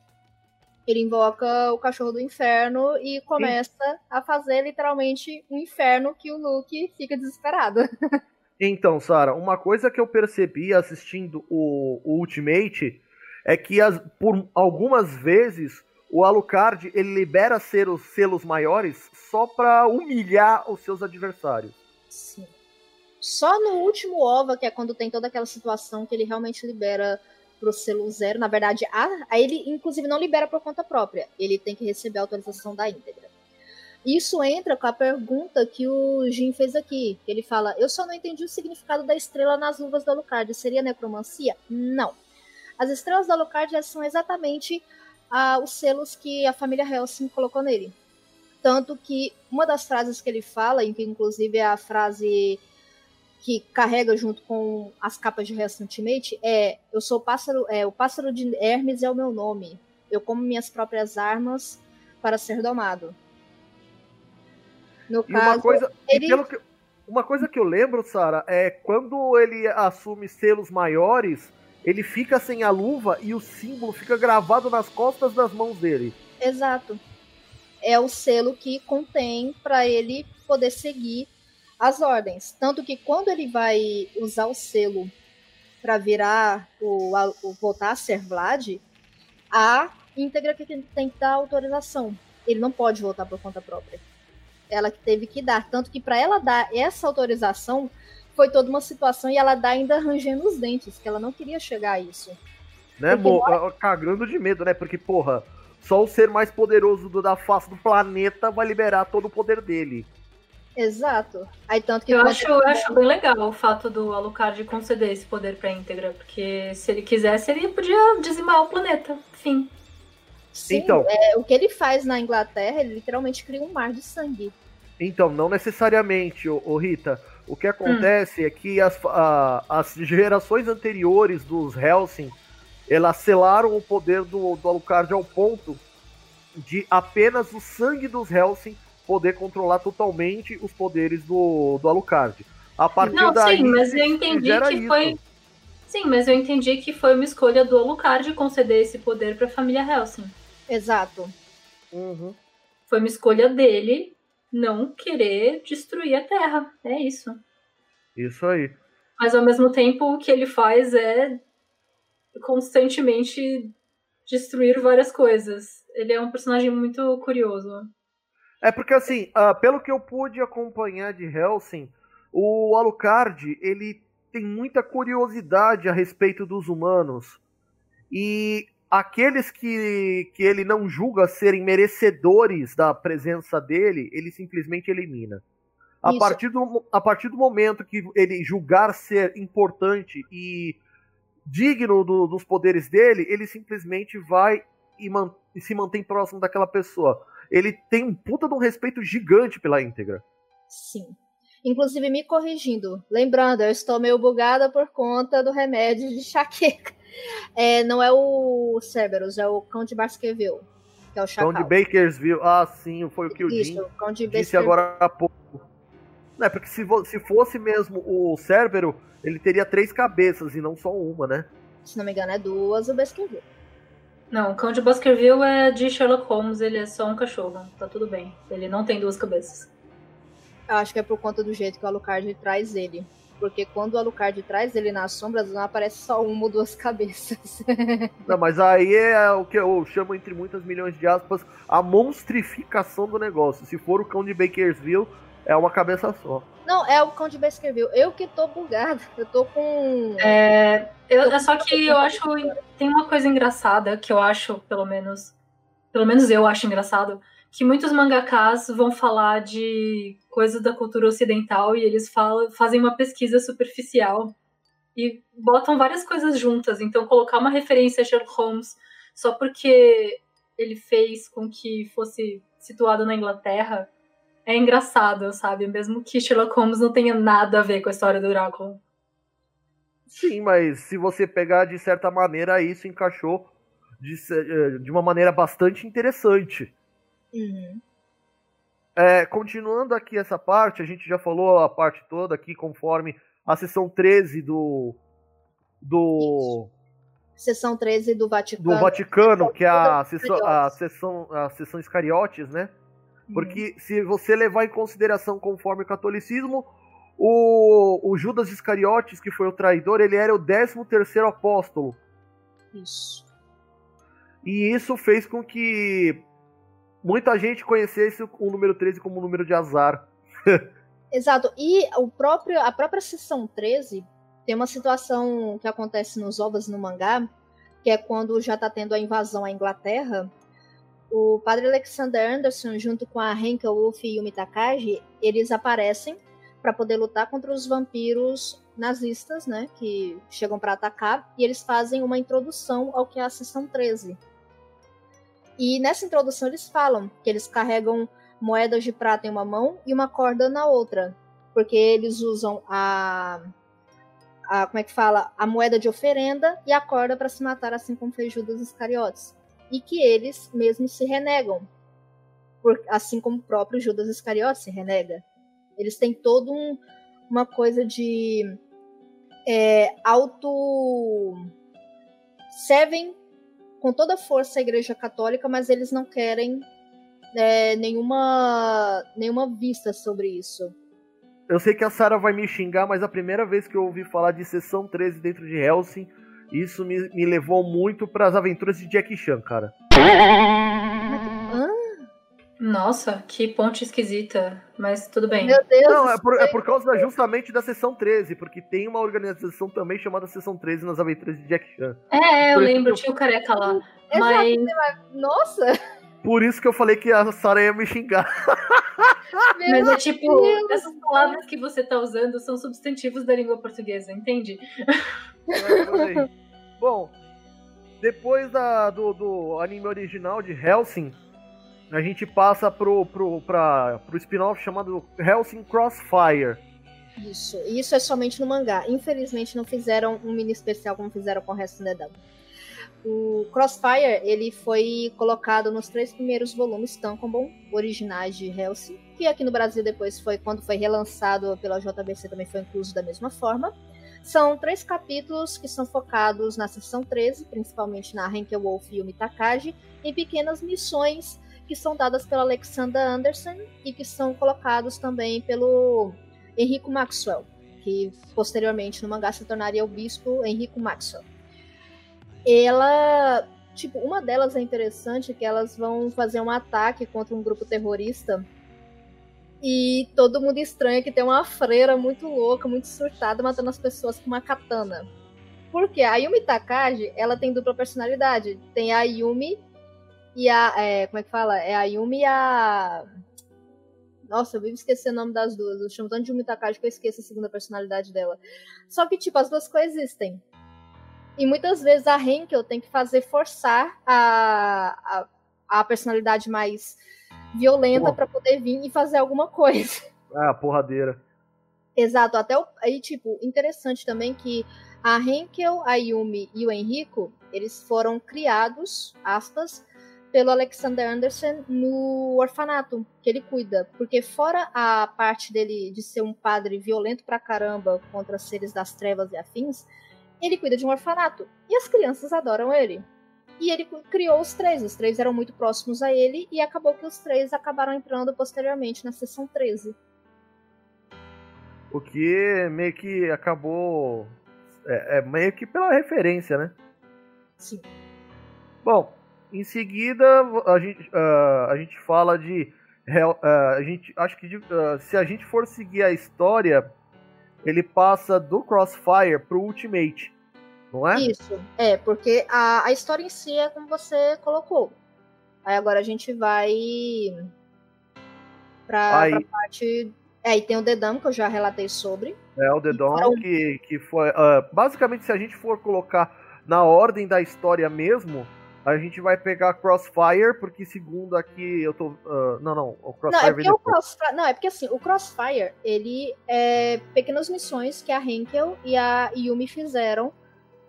Ele invoca o cachorro do inferno e começa a fazer literalmente um inferno que o Luke fica desesperado. Então, Sara, uma coisa que eu percebi assistindo o, o Ultimate é que as- por algumas vezes o Alucard ele libera selos, selos maiores só pra humilhar os seus adversários. Sim. Só no último OVA, que é quando tem toda aquela situação que ele realmente libera pro selo zero. Na verdade, a, a ele inclusive não libera por conta própria. Ele tem que receber a autorização da íntegra. Isso entra com a pergunta que o Jim fez aqui. Ele fala: Eu só não entendi o significado da estrela nas luvas do Alucard. Seria necromancia? Não. As estrelas do Alucard são exatamente ah, os selos que a família Helsing colocou nele. Tanto que uma das frases que ele fala, que inclusive é a frase que carrega junto com as capas de Hell's Ultimate, é Eu sou o pássaro, é, o pássaro de Hermes é o meu nome. Eu como minhas próprias armas para ser domado. No E caso, uma coisa, e ele- pelo que- uma coisa que eu lembro, Sara, é quando ele assume selos maiores, ele fica sem a luva e o símbolo fica gravado nas costas das mãos dele. Exato. É o selo que contém para ele poder seguir as ordens. Tanto que quando ele vai usar o selo para virar o, a- o voltar a ser Vlad, a íntegra que tem, tem que dar autorização. Ele não pode voltar por conta própria. Ela que teve que dar. Tanto que para ela dar essa autorização foi toda uma situação e ela dá ainda rangendo os dentes, que ela não queria chegar a isso. Né, mo, cagando de medo, né? Porque, porra, só o ser mais poderoso do, da face do planeta vai liberar todo o poder dele. Exato. Aí tanto que eu acho, eu acho bem legal o fato do Alucard conceder esse poder pra íntegra, porque se ele quisesse, ele podia dizimar o planeta. Fim. Sim, então, é, o que ele faz na Inglaterra, ele literalmente cria um mar de sangue. Então, não necessariamente, ô, ô Rita. O que acontece hum. é que as, a, as gerações anteriores dos Helsing, elas selaram o poder do, do Alucard ao ponto de apenas o sangue dos Helsing poder controlar totalmente os poderes do, do Alucard. A partir Não, daí, sim, mas eu entendi que isso. foi. Sim, mas eu entendi que foi uma escolha do Alucard conceder esse poder para a família Helsing. Exato. Uhum. Foi uma escolha dele não querer destruir a Terra. É isso. Isso aí. Mas ao mesmo tempo o que ele faz é constantemente destruir várias coisas. Ele é um personagem muito curioso. É porque assim, uh, pelo que eu pude acompanhar de Helsing, o Alucard ele tem muita curiosidade a respeito dos humanos. E aqueles que, que ele não julga serem merecedores da presença dele, ele simplesmente elimina. A partir, do, a partir do momento que ele julgar ser importante e digno do, dos poderes dele, ele simplesmente vai e, man, e se mantém próximo daquela pessoa ele tem um puta de um respeito gigante pela íntegra. Sim. Inclusive, me corrigindo, lembrando, eu estou meio bugada por conta do remédio de chaqueca. É, não é o Cerberus, é o Cão de Baskerville, que é o Chacal. Cão de Bakersville, ah, sim, foi o que o Jim disse agora há pouco. Não, é porque se, se fosse mesmo o Cerberus, ele teria três cabeças e não só uma, né? Se não me engano, é duas o Baskerville. Não, o cão de Baskerville é de Sherlock Holmes, ele é só um cachorro, tá tudo bem. Ele não tem duas cabeças. Eu acho que é por conta do jeito que o Alucard traz ele. Porque quando o Alucard traz ele nas sombras, não aparece só uma ou duas cabeças. não, mas aí é o que eu chamo, entre muitas milhões de aspas, a monstrificação do negócio. Se for o cão de Bakersville, é uma cabeça só. Não, é o cão de Baskerville. Eu que tô bugada. Eu tô com. É, eu, é só que eu acho. Tem uma coisa engraçada que eu acho, pelo menos. Pelo menos eu acho engraçado. Que muitos mangakas vão falar de coisas da cultura ocidental e eles falam, fazem uma pesquisa superficial e botam várias coisas juntas. Então, colocar uma referência a Sherlock Holmes só porque ele fez com que fosse situado na Inglaterra é engraçado, sabe? Mesmo que Sherlock Holmes não tenha nada a ver com a história do Drácula. Sim, mas se você pegar de certa maneira, isso encaixou de, eh, de uma maneira bastante interessante. Uhum. É, continuando aqui essa parte, a gente já falou a parte toda aqui conforme a sessão 13 do. Do. Sessão 13 do Vaticano. Do Vaticano, que é a sessão, a sessão, a sessão Iscariotes, né? Porque uhum. se você levar em consideração conforme o catolicismo, o, o Judas Iscariotes, que foi o traidor, ele era o 13 terceiro apóstolo. Isso. E isso fez com que muita gente conhecesse o número 13 como um número de azar. Exato. E o próprio, a própria sessão 13 tem uma situação que acontece nos ovos no mangá, que é quando já está tendo a invasão à Inglaterra o padre Alexander Anderson, junto com a Henka Wolf e Yumi Takagi, eles aparecem para poder lutar contra os vampiros nazistas, né, que chegam para atacar, e eles fazem uma introdução ao que é a Seção 13. E nessa introdução eles falam que eles carregam moedas de prata em uma mão e uma corda na outra, porque eles usam a, a como é que fala, a moeda de oferenda e a corda para se matar, assim como fez Judas Iscariotes e que eles mesmos se renegam, por, assim como o próprio Judas Iscariote se renega. Eles têm todo um, uma coisa de é, auto servem com toda força a Igreja Católica, mas eles não querem é, nenhuma nenhuma vista sobre isso. Eu sei que a Sarah vai me xingar, mas a primeira vez que eu ouvi falar de sessão 13 dentro de Helsing isso me, me levou muito para as aventuras de Jack Chan, cara. Nossa, que ponte esquisita. Mas tudo bem. Meu Deus. Não, é por, é por causa da- justamente da Seção 13, porque tem uma organização também chamada Seção 13 nas aventuras de Jack Chan. É, eu Por isso lembro, eu- tinha o careca lá. Exato, Mas Nossa. Por isso que eu falei que a Sarah ia me xingar. Mas é tipo, Deus. essas palavras que você tá usando são substantivos da língua portuguesa, entende? É. Bom, depois da- do, do anime original de Helsing, a gente passa pro, pro, pra, pro spin-off chamado Helsing Crossfire. Isso. Isso é somente no mangá. Infelizmente não fizeram um mini especial como fizeram com o resto do Nedam. O Crossfire, ele foi colocado nos três primeiros volumes Tankobon, originais de Hellsing, que aqui no Brasil depois foi, quando foi relançado pela JBC, também foi incluso da mesma forma. São três capítulos que são focados na seção 13, principalmente na Henkel Wolf e Yumi Takagi, em pequenas missões que são dadas pela Alexander Anderson e que são colocados também pelo Enrico Maxwell, que posteriormente no mangá se tornaria o bispo Enrico Maxwell. Ela, tipo, uma delas é interessante que elas vão fazer um ataque contra um grupo terrorista e todo mundo estranha que tem uma freira muito louca, muito surtada, matando as pessoas com uma katana. Porque a Yumi Takagi, ela tem dupla personalidade. Tem a Yumi e a. é, como é que fala? É a Yumi e a. Nossa, eu vivo esquecendo o nome das duas. Eu chamo tanto de Yumi Takagi que eu esqueço a segunda personalidade dela. Só que, tipo, as duas coexistem. E muitas vezes a Henkel tem que fazer forçar a, a, a personalidade mais violenta Pô. pra poder vir e fazer alguma coisa. Ah, porradeira. Exato, até o, aí, tipo, interessante também que a Henkel, a Yumi e o Henrico, eles foram criados, aspas, pelo Alexander Anderson no orfanato que ele cuida. Porque fora a parte dele de ser um padre violento pra caramba contra seres das trevas e afins, ele cuida de um orfanato. E as crianças adoram ele. E ele criou os três. Os três eram muito próximos a ele e acabou que os três acabaram entrando posteriormente na sessão 13. O que meio que acabou. É, é meio que pela referência, né? Sim. Bom, em seguida a gente, ah, a gente fala de. Ah, a gente, acho que de- ah, se a gente for seguir a história, ele passa do Crossfire pro Ultimate, não é? Isso, é, porque a, a história em si é como você colocou. Aí agora a gente vai pra, Aí- pra parte. É, e tem o Dedam, que eu já relatei sobre. É o The Dawn, Então- que, que foi. ah, basicamente, se a gente for colocar na ordem da história mesmo, a gente vai pegar Crossfire, porque segundo aqui eu tô. ah, não, não, o Não, Crossfire é vem porque o. Crossfire. Não, é porque assim, o Crossfire, ele é pequenas missões que a Henkel e a Yumi fizeram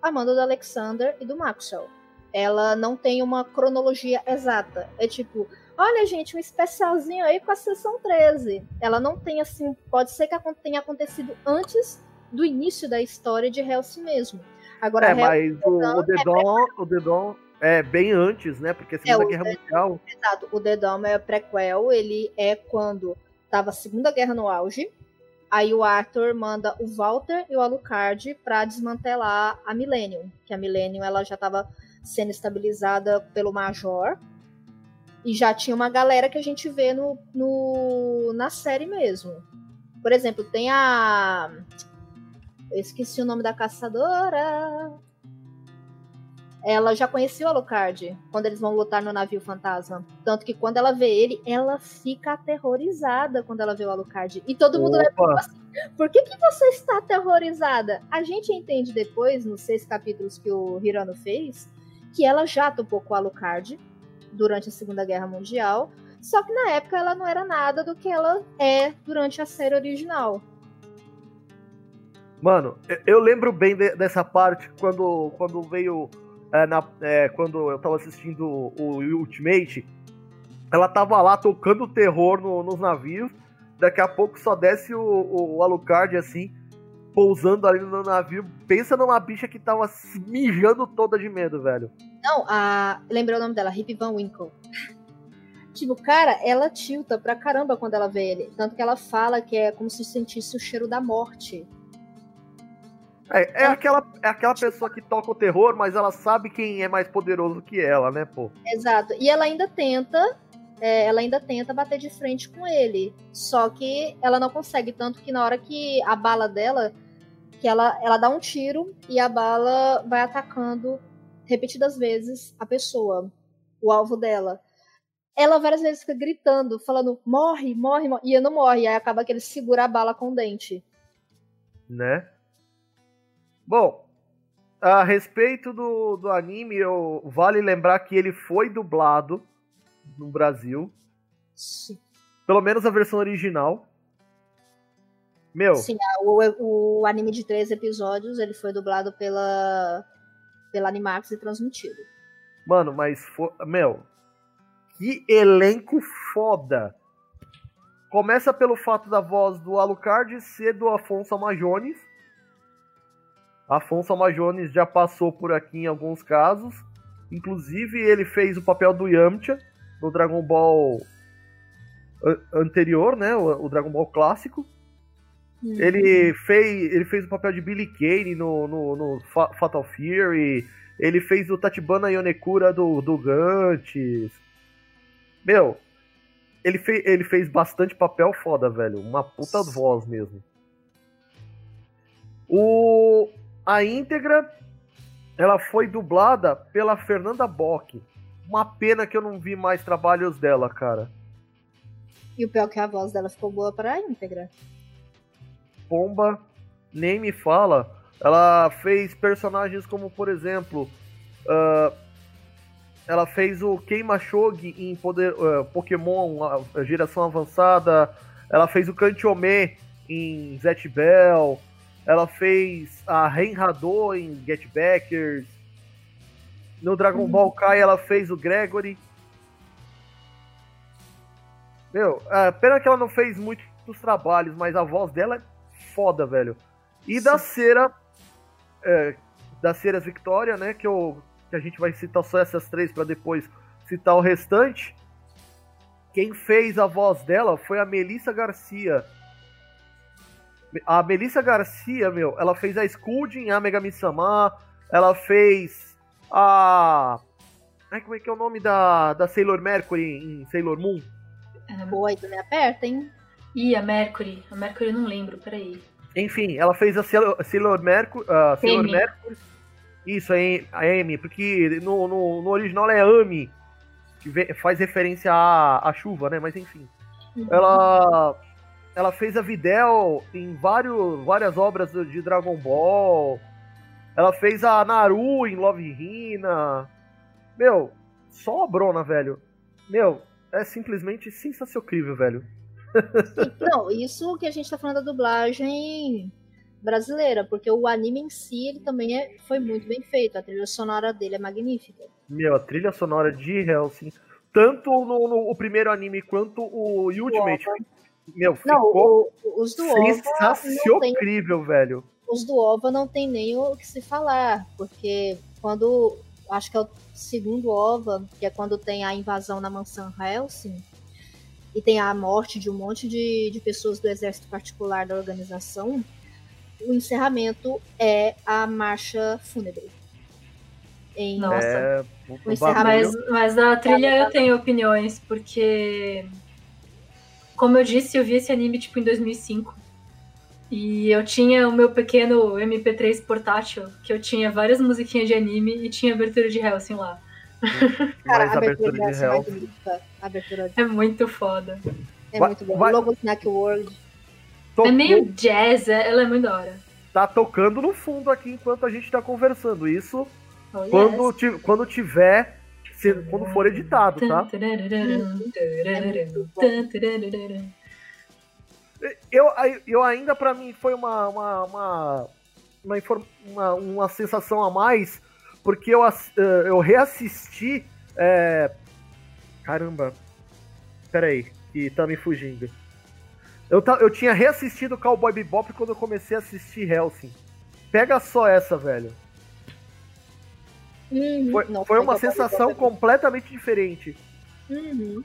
a mando do Alexander e do Maxwell. Ela não tem uma cronologia exata. É tipo, olha, gente, um especialzinho aí com a sessão 13. Ela não tem assim. Pode ser que tenha acontecido antes do início da história de Hellsing mesmo. Agora, É, mas o, o The é Dawn, o The Dawn é bem antes, né? Porque a Segunda o Guerra The Mundial. Exato, o The Dome é prequel, ele é quando tava a Segunda Guerra no auge. Aí o Arthur manda o Walter e o Alucard pra desmantelar a Millennium, que a Millennium ela já tava sendo estabilizada pelo Major. E já tinha uma galera que a gente vê no, no na série mesmo. Por exemplo, tem a eu esqueci o nome da caçadora. Ela já conhecia o Alucard quando eles vão lutar no navio fantasma. Tanto que quando ela vê ele, ela fica aterrorizada quando ela vê o Alucard. E todo mundo leva Opa, por que, que você está aterrorizada? A gente entende depois, nos seis capítulos que o Hirano fez, que ela já topou com o Alucard durante a Segunda Guerra Mundial. Só que na época ela não era nada do que ela é durante a série original. Mano, eu- eu lembro bem de- dessa parte quando, quando veio. É, na, é, quando eu tava assistindo o Ultimate. Ela tava lá tocando terror no- nos navios. Daqui a pouco só desce o, o Alucard assim, pousando ali no navio. Pensa numa bicha que tava mijando toda de medo, velho. Não, a. Lembrei o nome dela, Hip Van Winkle. Tipo, cara, ela tilta pra caramba quando ela vê ele. Tanto que ela fala que é como se sentisse o cheiro da morte. É, é aquela, é aquela pessoa que toca o terror, mas ela sabe quem é mais poderoso que ela, né, pô? Exato. E ela ainda tenta é, ela ainda tenta bater de frente com ele. Só que ela não consegue, tanto que na hora que a bala dela, que ela, ela dá um tiro e a bala vai atacando repetidas vezes a pessoa, o alvo dela. Ela várias vezes fica gritando, falando, morre, morre, morre, e não morre. Aí acaba que ele segura a bala com o dente. Né? Bom, a respeito do, do anime, eu, vale lembrar que ele foi dublado no Brasil. Sim. Pelo menos a versão original. Meu. Sim, o, o anime de três episódios, ele foi dublado pela, pela Animax e transmitido. Mano, mas foi. Meu. Que elenco foda! Começa pelo fato da voz do Alucard ser do Afonso Amajones. Afonso Amajones já passou por aqui em alguns casos. Inclusive, ele fez o papel do Yamcha no Dragon Ball anterior, né? O, Dragon Ball clássico. Uhum. Ele, fez, ele fez o papel de Billy Kane no, no, no Fatal Fury. Ele fez o Tachibana Yonekura do, do Gantz. Meu, ele, fez ele fez bastante papel foda, velho. Uma puta voz mesmo. O, a íntegra, ela foi dublada pela Fernanda Bock. Uma pena que eu não vi mais trabalhos dela, cara. E o pior é que a voz dela ficou boa para a íntegra. Pomba nem me fala. Ela fez personagens como, por exemplo, uh, ela fez o Keima Shogi em poder, uh, Pokémon a, geração avançada. Ela fez o Kantiome em Zet Bell. Ela fez a Renhado em Get Backers. No Dragon uhum. Ball Kai ela fez o Gregory. Meu, é, pena que ela não fez muitos trabalhos, mas a voz dela é foda, velho. E Sim. da cera. É, da Ceras Victoria, né? Que, eu, que a gente vai citar só essas três para depois citar o restante. Quem fez a voz dela foi a Melissa Garcia. A Melissa Garcia, meu, ela fez a Scold em Amega Misama, ela fez a. Ai, como é que é o nome da, da Sailor Mercury em Sailor Moon? É, boa, aí me aperta, hein? Ih, a Mercury. A Mercury eu não lembro, peraí. Enfim, ela fez a Sailor, Mercury. Uh, Sailor Mercury. Isso, a Amy, porque no, no, no original é Amy, que faz referência à, à chuva, né? Mas enfim. Uhum. Ela ela fez a Videl em vários, várias obras de Dragon Ball. Ela fez a Naru em Love Hina. Meu, só a Brona, velho. Meu, é simplesmente sensacional, velho. Não, isso que a gente tá falando da dublagem brasileira, porque o anime em si ele também é, foi muito bem feito. A trilha sonora dele é magnífica. Meu, a trilha sonora de Hellsing, tanto no, no o primeiro anime quanto o Ultimate, meu, ficou não, o, os do sensacional, velho. Os do OVA não tem nem o que se falar, porque quando. Acho que é o segundo OVA, que é quando tem a invasão na mansão Helsing, e tem a morte de um monte de, de pessoas do exército particular da organização, o encerramento é a marcha fúnebre. Em... Nossa. É, o encerramento... mas, mas a trilha eu tenho opiniões, porque como eu disse, eu vi esse anime tipo em 2005. E eu tinha o meu pequeno MP3 portátil, que eu tinha várias musiquinhas de anime e tinha abertura de Hellsing lá. Cara, a abertura, de Hellsing abertura de... É muito foda. É vai, muito bom. Vai... Logo Snack World. Tocou... É meio jazz, é, ela é muito da hora. Tá tocando no fundo aqui enquanto a gente tá conversando. Isso oh, quando, yes. quando tiver se, quando for editado, tá? Eu, eu ainda, para mim, foi uma, uma, uma, uma, uma, sensação a mais, porque eu, eu reassisti. É... Caramba, peraí, que tá me fugindo. Eu, eu tinha reassistido Cowboy Bebop quando eu comecei a assistir Helsing. Pega só essa, velho. Uhum. Foi, não, foi uma sensação completamente diferente. Uhum.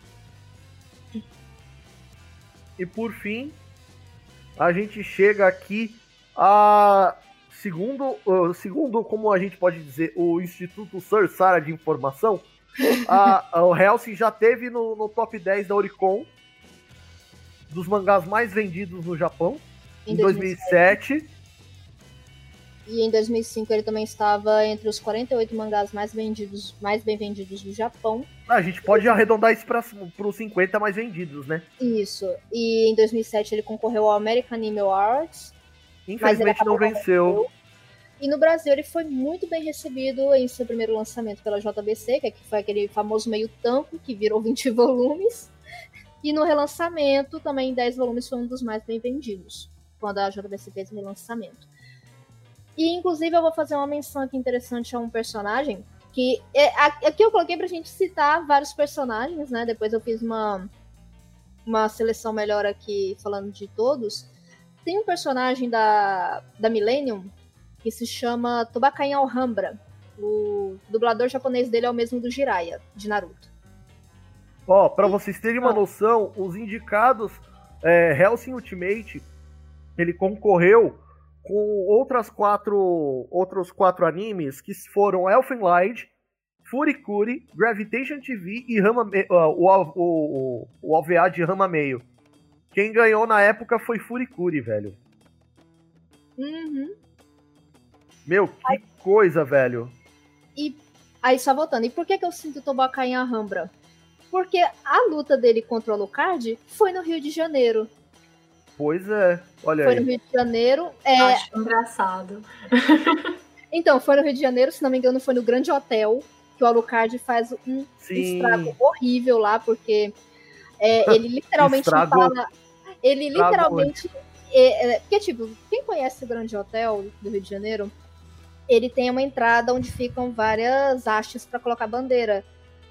E por fim, a gente chega aqui a segundo, segundo como a gente pode dizer, o Instituto Sir Sara de Informação, a, o Hellsing já teve no, no, top 10 da Oricon, dos mangás mais vendidos no Japão, em, em 2007. 2007. E em 2005 ele também estava entre os 48 mangás mais vendidos, mais bem vendidos do Japão. A gente pode arredondar isso para os 50 mais vendidos, né? Isso. E em 2007 ele concorreu ao American Anime Awards. Infelizmente não venceu. E no Brasil ele foi muito bem recebido em seu primeiro lançamento pela JBC, que foi aquele famoso meio tampo que virou 20 volumes. E no relançamento também 10 volumes foi um dos mais bem vendidos, quando a JBC fez o relançamento. E inclusive eu vou fazer uma menção aqui interessante a um personagem que é, aqui eu coloquei pra gente citar vários personagens, né? Depois eu fiz uma uma seleção melhor aqui falando de todos. Tem um personagem da, da Millennium que se chama Tobakai Alhambra. O dublador japonês dele é o mesmo do Jiraiya, de Naruto. Ó, oh, pra vocês terem uma noção, os indicados é, Hellsing Ultimate, ele concorreu com outras quatro, outros quatro animes que foram Elfen Light, Furikuri, Gravitation TV e Rama, uh, o, o, o, OVA de Rama Meio. Quem ganhou na época foi Furikuri, velho. Uhum. Meu, que coisa, velho. E aí, só voltando, e por que, que eu sinto Tobakai em Alhambra? Porque a luta dele contra o Alucard foi no Rio de Janeiro. Pois é, olha foi aí. Foi no Rio de Janeiro. É... Acho engraçado. então, foi no Rio de Janeiro, se não me engano, foi no Grande Hotel, que o Alucard faz um Sim. estrago horrível lá, porque é, ele literalmente fala. Ele literalmente. É, é, porque, tipo, quem conhece o Grande Hotel do Rio de Janeiro ele tem uma entrada onde ficam várias hastes para colocar bandeira.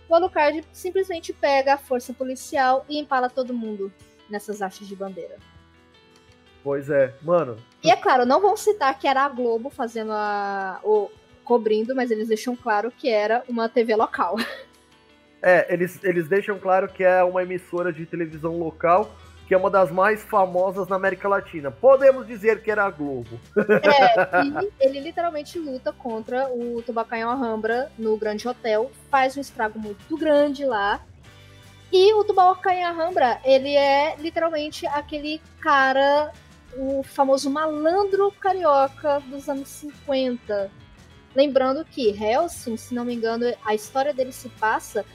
O Alucard simplesmente pega a força policial e empala todo mundo nessas hastes de bandeira. Pois é, mano. E é claro, não vão citar que era a Globo fazendo a. o cobrindo, mas eles deixam claro que era uma TV local. É, eles, eles deixam claro que é uma emissora de televisão local que é uma das mais famosas na América Latina. Podemos dizer que era a Globo. É, e ele literalmente luta contra o Tubacanho Alhambra no Grande Hotel, faz um estrago muito grande lá. E o Tubacanho Alhambra, ele é literalmente aquele cara, o famoso malandro carioca dos anos 50. Lembrando que Helsing, se não me engano, a história dele se passa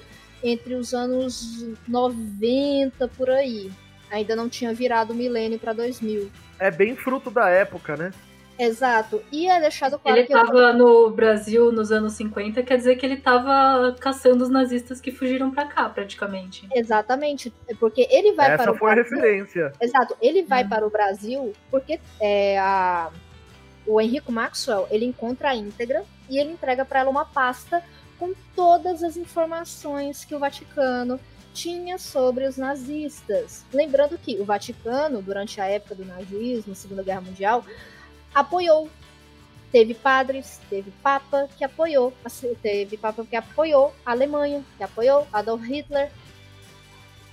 entre os anos 90 por aí ainda não tinha virado milênio para 2000. É bem fruto da época, né? Exato. E é deixado claro ele que. Ele estava eu... no Brasil nos anos 50, quer dizer que ele estava caçando os nazistas que fugiram para cá, praticamente. Exatamente. Porque ele vai Essa para o foi a referência. Exato. Ele vai hum. para o Brasil porque é, a... o Henrico Maxwell ele encontra a íntegra e ele entrega para ela uma pasta com todas as informações que o Vaticano tinha sobre os nazistas. Lembrando que o Vaticano, durante a época do nazismo, Segunda Guerra Mundial, apoiou. Teve padres, teve papa que apoiou, teve papa que apoiou a Alemanha, que apoiou Adolf Hitler.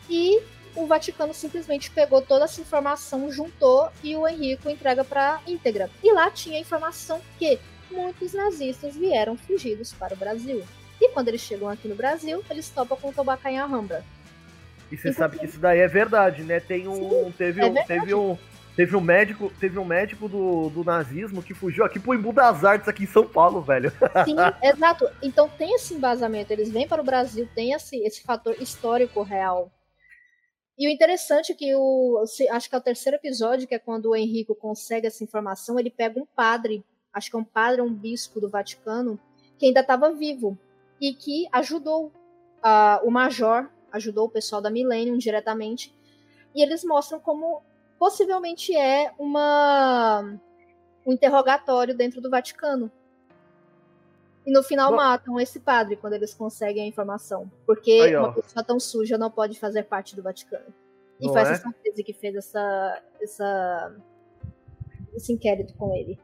E o Vaticano simplesmente pegou toda essa informação, juntou e o Henrico entrega para íntegra. E lá tinha a informação que muitos nazistas vieram fugidos para o Brasil. E quando eles chegam aqui no Brasil, eles topam com o Tobacanha Alhambra. E você sabe que isso daí é verdade, né? Tem um. Sim, teve, é um teve um. Teve um médico, teve um médico do, do nazismo que fugiu aqui pro Embu das Artes aqui em São Paulo, velho. Sim, exato. Então tem esse embasamento. Eles vêm para o Brasil, tem esse, esse fator histórico real. E o interessante é que o. Acho que é o terceiro episódio, que é quando o Henrico consegue essa informação, ele pega um padre, acho que é um padre, um bispo do Vaticano, que ainda estava vivo e que ajudou uh, o Major, ajudou o pessoal da Millennium diretamente. E eles mostram como possivelmente é uma um interrogatório dentro do Vaticano. E no final Bom, matam esse padre quando eles conseguem a informação. Porque aí, uma pessoa tão suja não pode fazer parte do Vaticano. E não foi é? essa certeza que fez essa, essa, esse inquérito com ele.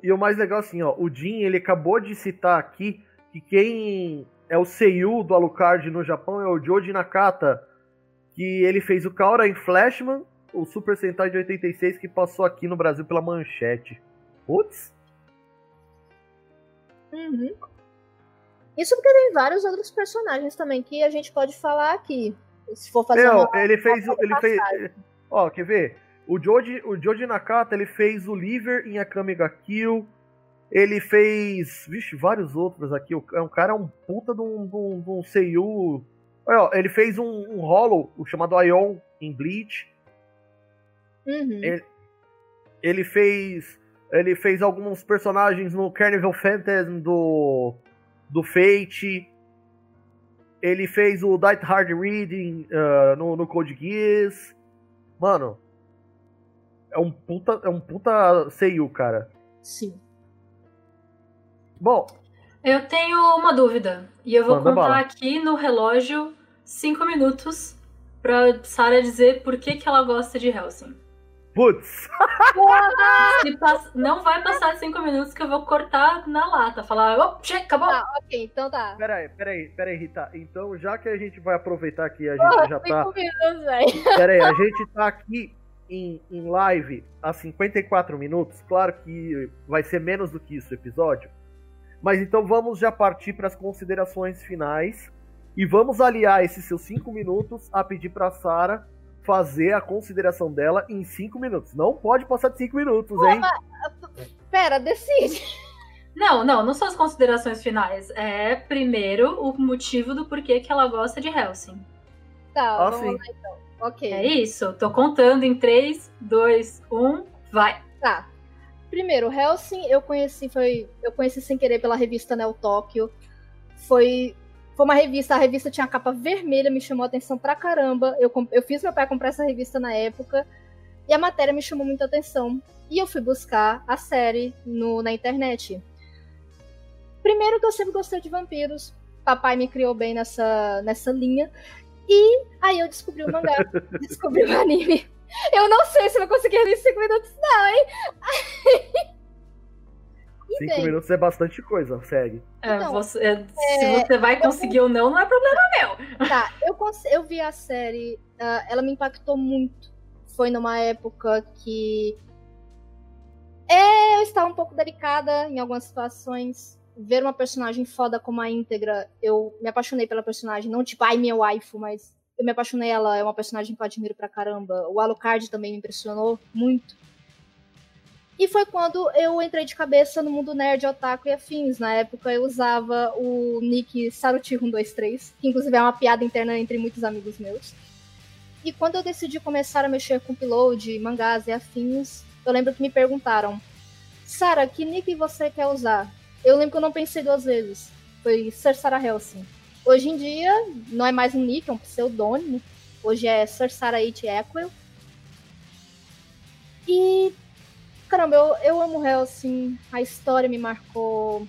E o mais legal assim, ó, o Jin, ele acabou de citar aqui que quem é o Seiyu do Alucard no Japão é o Joji Nakata, que ele fez o Kaora em Flashman, o Super Sentai de 86 que passou aqui no Brasil pela Manchete. Putz. Uhum. Isso porque tem vários outros personagens também que a gente pode falar aqui. Se for fazer Não, uma, ele fez. uma Ele fez. Ó, quer ver? O Joji, o Joji Nakata, ele fez o Liver em Akame ga Kill. Ele fez. Vixe, vários outros aqui. O é um cara é um puta de um, de um, de um Seiyu. Olha, ó, ele fez um, um Hollow, o chamado Ion, em Bleach. Uhum. Ele- Ele fez. Ele fez alguns personagens no Carnival Phantasm do. do Fate. Ele fez o Die Hard Reading ah, no, no Code Geass. Mano. É um puta. É um puta Seiyu, cara. Sim. Bom, Eu tenho uma dúvida. E eu vou contar bala. aqui no relógio cinco minutos pra Sarah dizer por que, que ela gosta de Helsing. Putz. Pass- Não vai passar cinco minutos que eu vou cortar na lata. Falar, opa, chega, acabou. Tá, ok, então tá. Peraí, peraí, peraí, Rita. Então, já que a gente vai aproveitar que a gente já tá. Cinco minutos, velho. Pera aí, a gente tá aqui em, em live há 54 minutos. Claro que vai ser menos do que isso o episódio. Mas então vamos já partir para as considerações finais. E vamos aliar esses seus 5 minutos a pedir pra Sara fazer a consideração dela em 5 minutos. Não pode passar de 5 minutos, hein? Pera, decide. Não, não, não são as considerações finais. É primeiro o motivo do porquê que ela gosta de Helsing. Tá, Ah, vamos sim. lá então. Ok. É isso. Tô contando em 3, 2, 1, vai. Tá. Primeiro, Helsing eu conheci, foi. Eu conheci sem querer pela revista Neo Tóquio. Foi. Foi uma revista, a revista tinha a capa vermelha, me chamou a atenção pra caramba. Eu, eu fiz meu pai comprar essa revista na época. E a matéria me chamou muita atenção. E eu fui buscar a série no, na internet. Primeiro que eu sempre gostei de vampiros. Papai me criou bem nessa, nessa linha. E aí eu descobri o mangá, descobri o anime. Eu não sei se eu vou conseguir ler em 5 minutos, não, hein? E 5 bem, minutos é bastante coisa, segue. É, Então, você- é, se você vai conseguir ou não, não é problema meu. Tá, eu, eu vi a série, ah, ela me impactou muito. Foi numa época que é, eu estava um pouco delicada em algumas situações. Ver uma personagem foda como a íntegra, eu me apaixonei pela personagem. Não tipo, ai, minha waifu, mas eu me apaixonei. Ela é uma personagem que eu admiro pra caramba. O Alucard também me impressionou muito. E foi quando eu entrei de cabeça no mundo nerd, otaku e afins. Na época eu usava o nick Saruti123, que inclusive é uma piada interna entre muitos amigos meus. E quando eu decidi começar a mexer com upload, mangás e afins, eu lembro que me perguntaram: Sara, que nick você quer usar? Eu lembro que eu não pensei duas vezes. Foi Ser Sara Helsing. Hoje em dia, não é mais um nick, é um pseudônimo. Hoje é Ser Sara It Equil. E Caramba, eu, eu amo Hellsing, a história me marcou,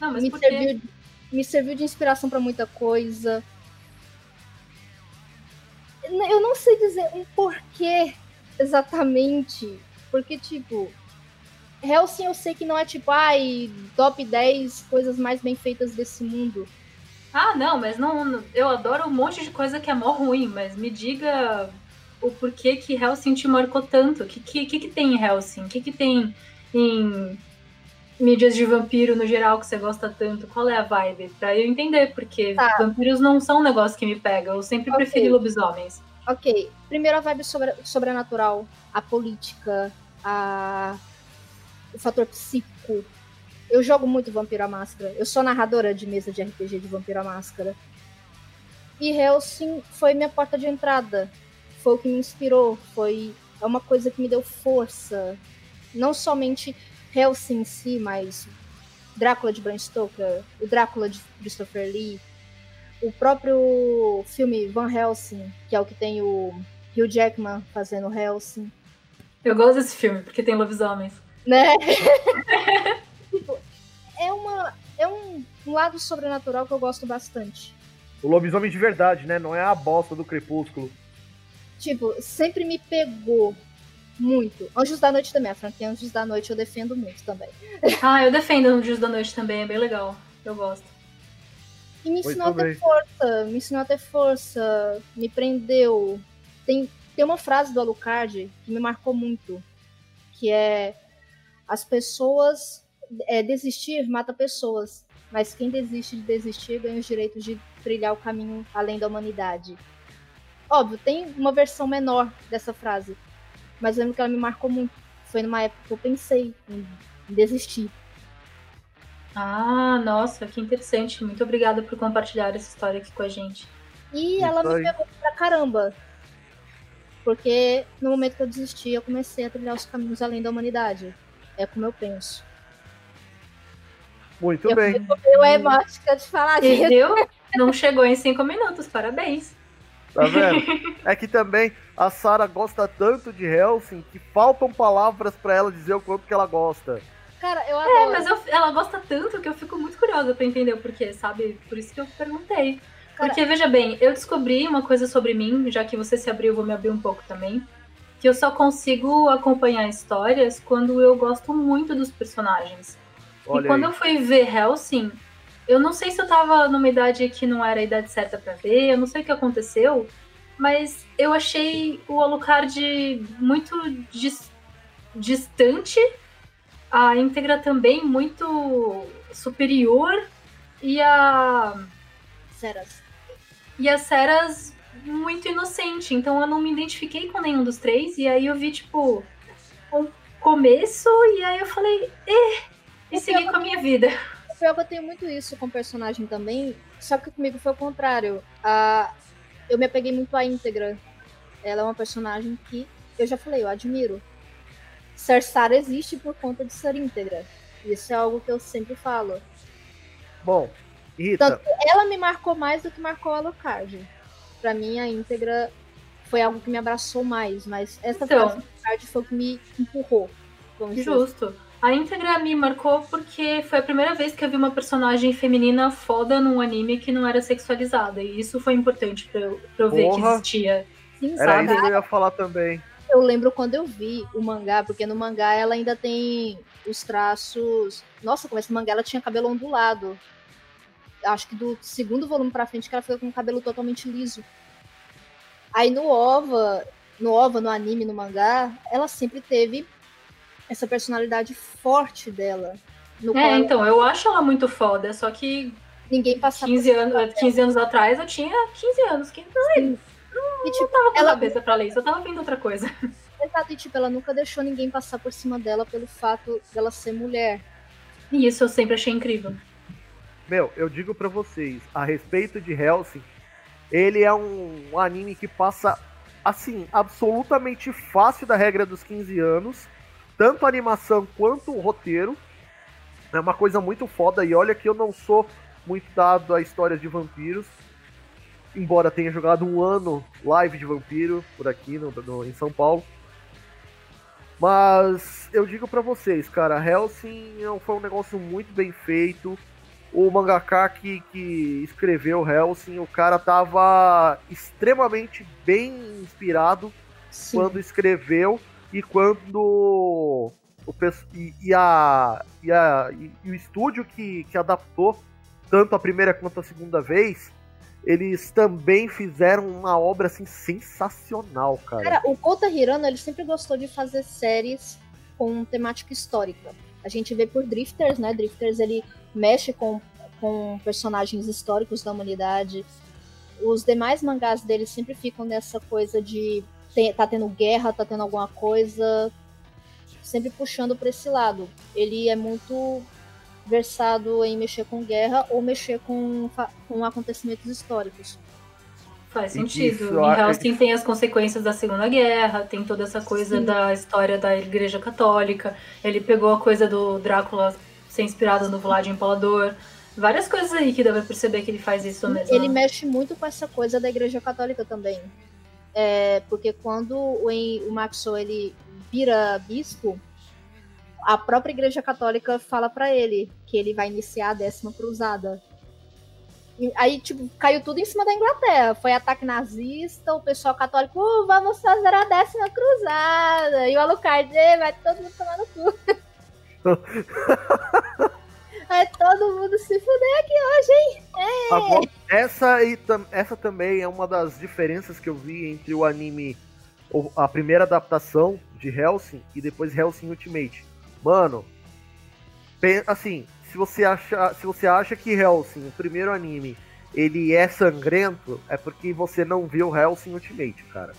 Não, mas me por quê? serviu, me serviu de inspiração pra muita coisa. Eu não sei dizer um porquê exatamente, porque, tipo, Hellsing eu sei que não é tipo, ai, top 10 coisas mais bem feitas desse mundo. Ah, não, mas não. Eu adoro um monte de coisa que é mó ruim, mas me diga o porquê que Helsing te marcou tanto. O que, que, que, que tem em Helsing? O que, que tem em mídias de vampiro no geral que você gosta tanto? Qual é a vibe? Pra eu entender, porque Tá. vampiros não são um negócio que me pega. Eu sempre Ok. preferi lobisomens. Ok, primeiro a vibe sobre, sobrenatural, a política, a, o fator psíquico. Eu jogo muito Vampiro à Máscara. Eu sou narradora de mesa de RPG de Vampiro à Máscara. E Helsing foi minha porta de entrada. Foi o que me inspirou. Foi é uma coisa que me deu força. Não somente Helsing em si, mas Drácula de Bram Stoker, o Drácula de Christopher Lee, o próprio filme Van Helsing, que é o que tem o Hugh Jackman fazendo Helsing, Eu gosto desse filme, porque tem lobisomens. né? Tipo, é uma é um, um lado sobrenatural que eu gosto bastante. O lobisomem de verdade, né? Não é a bosta do crepúsculo. Tipo, sempre me pegou muito. Anjos da Noite também, a franquia Anjos da Noite eu defendo muito também. Ah, eu defendo Dias da Noite também, é bem legal. Eu gosto. E me ensinou a ter bem. força, me ensinou a ter força, me prendeu. Tem, tem uma frase do Alucard que me marcou muito, que é as pessoas, é, desistir mata pessoas. mas quem desiste de desistir ganha os direitos de trilhar o caminho além da humanidade. Óbvio, tem uma versão menor dessa frase, mas lembro que ela me marcou muito. Foi numa época que eu pensei em desistir. Ah, nossa, que interessante. Muito obrigada por compartilhar essa história aqui com a gente. E ela me pegou pra caramba. Porque no momento que eu desisti, eu comecei a trilhar os caminhos além da humanidade. É como eu penso. Muito eu bem. Eu é mágica de falar disso. Entendeu? Não chegou em cinco minutos, parabéns. Tá vendo? é que também a Sarah gosta tanto de Helsing que faltam palavras para ela dizer o quanto que ela gosta. Cara, eu É, adoro. mas eu- ela gosta tanto que eu fico muito curiosa pra entender o porquê, sabe? Por isso que eu perguntei. Cara- Porque, veja bem, eu descobri uma coisa sobre mim, já que você se abriu, eu vou me abrir um pouco também. Que eu só consigo acompanhar histórias quando eu gosto muito dos personagens. Olha e quando aí. eu fui ver Helsing, eu não sei se eu tava numa idade que não era a idade certa pra ver, eu não sei o que aconteceu, mas eu achei o Alucard muito dis- distante, a íntegra também muito superior e a Ceras. e a Ceras muito inocente, então eu não me identifiquei com nenhum dos três, e aí eu vi, tipo, um começo, e aí eu falei, eh, e segui com a minha vida. O pior que eu tenho muito isso com personagem também, só que comigo foi o contrário. A... Eu me apeguei muito à íntegra. Ela é uma personagem que, eu já falei, eu admiro. Cersara existe por conta de ser íntegra. Isso é algo que eu sempre falo. Bom, Rita, Tanto que ela me marcou mais do que marcou a Alucard. Pra mim, a íntegra foi algo que me abraçou mais, mas essa Então. frase do Alucard foi o que me empurrou. vamos dizer Justo. A íntegra me marcou porque foi a primeira vez que eu vi uma personagem feminina foda num anime que não era sexualizada. E isso foi importante pra eu, pra eu ver que existia. Sim, era sabe? isso que eu ia falar também. Eu lembro quando eu vi o mangá, porque no mangá ela ainda tem os traços. Nossa, como esse mangá ela tinha cabelo ondulado. Acho que do segundo volume pra frente que ela foi com o cabelo totalmente liso. Aí no OVA, no OVA, no anime, no mangá, ela sempre teve essa personalidade forte dela. É, ela- então, eu acho ela muito foda, só que ninguém passava 15 anos, 15 anos atrás eu tinha 15 anos, que não E, tipo, tava com ela- a cabeça pra ler isso, eu tava vendo outra coisa. exato, e, tipo, ela nunca deixou ninguém passar por cima dela pelo fato dela ser mulher. E isso eu sempre achei incrível. Meu, eu digo pra vocês, a respeito de Helsing, ele é um anime que passa, assim, absolutamente fácil da regra dos 15 anos, tanto a animação quanto o roteiro. É uma coisa muito foda, e olha que eu não sou muito dado a histórias de vampiros, embora tenha jogado um ano live de vampiro por aqui no, no- em São Paulo. Mas eu digo pra vocês, cara, Helsing foi um negócio muito bem feito o mangaka que, que escreveu Helsing, o cara tava extremamente bem inspirado Sim. quando escreveu e quando o e, e a, e, a- e o estúdio que, que adaptou tanto a primeira quanto a segunda vez, eles também fizeram uma obra assim sensacional, cara. Cara, o Kota Hirano, ele sempre gostou de fazer séries com temática histórica. A gente vê por Drifters, né? Drifters, ele mexe com, com personagens históricos da humanidade. Os demais mangás dele sempre ficam nessa coisa de tem- tá tendo guerra, tá tendo alguma coisa, sempre puxando pra esse lado. Ele é muito versado em mexer com guerra ou mexer com, com acontecimentos históricos. Faz sentido. isso, em a- Helsing tem as consequências da Segunda Guerra, tem toda essa coisa Sim. da história da Igreja Católica. Ele pegou a coisa do Drácula ser inspirado no Vlad Impalador. Várias coisas aí que dá pra perceber que ele faz isso mesmo. Ele mexe muito com essa coisa da Igreja Católica também. É, porque quando o, o Maxwell ele vira bispo, a própria Igreja Católica fala pra ele que ele vai iniciar a décima cruzada. E aí, tipo, caiu tudo em cima da Inglaterra. Foi ataque nazista, o pessoal católico, "Uh, vamos fazer a décima cruzada. E o Alucard, "Ê, vai todo mundo tomar no cu. vai todo mundo se fuder aqui hoje, hein? Agora, essa, aí, tam- essa também é uma das diferenças que eu vi entre o anime, a primeira adaptação de Helsing e depois Helsing Ultimate. Mano, assim, se você acha, se você acha que Hellsing, o primeiro anime, ele é sangrento, é porque você não viu Hellsing Ultimate, cara.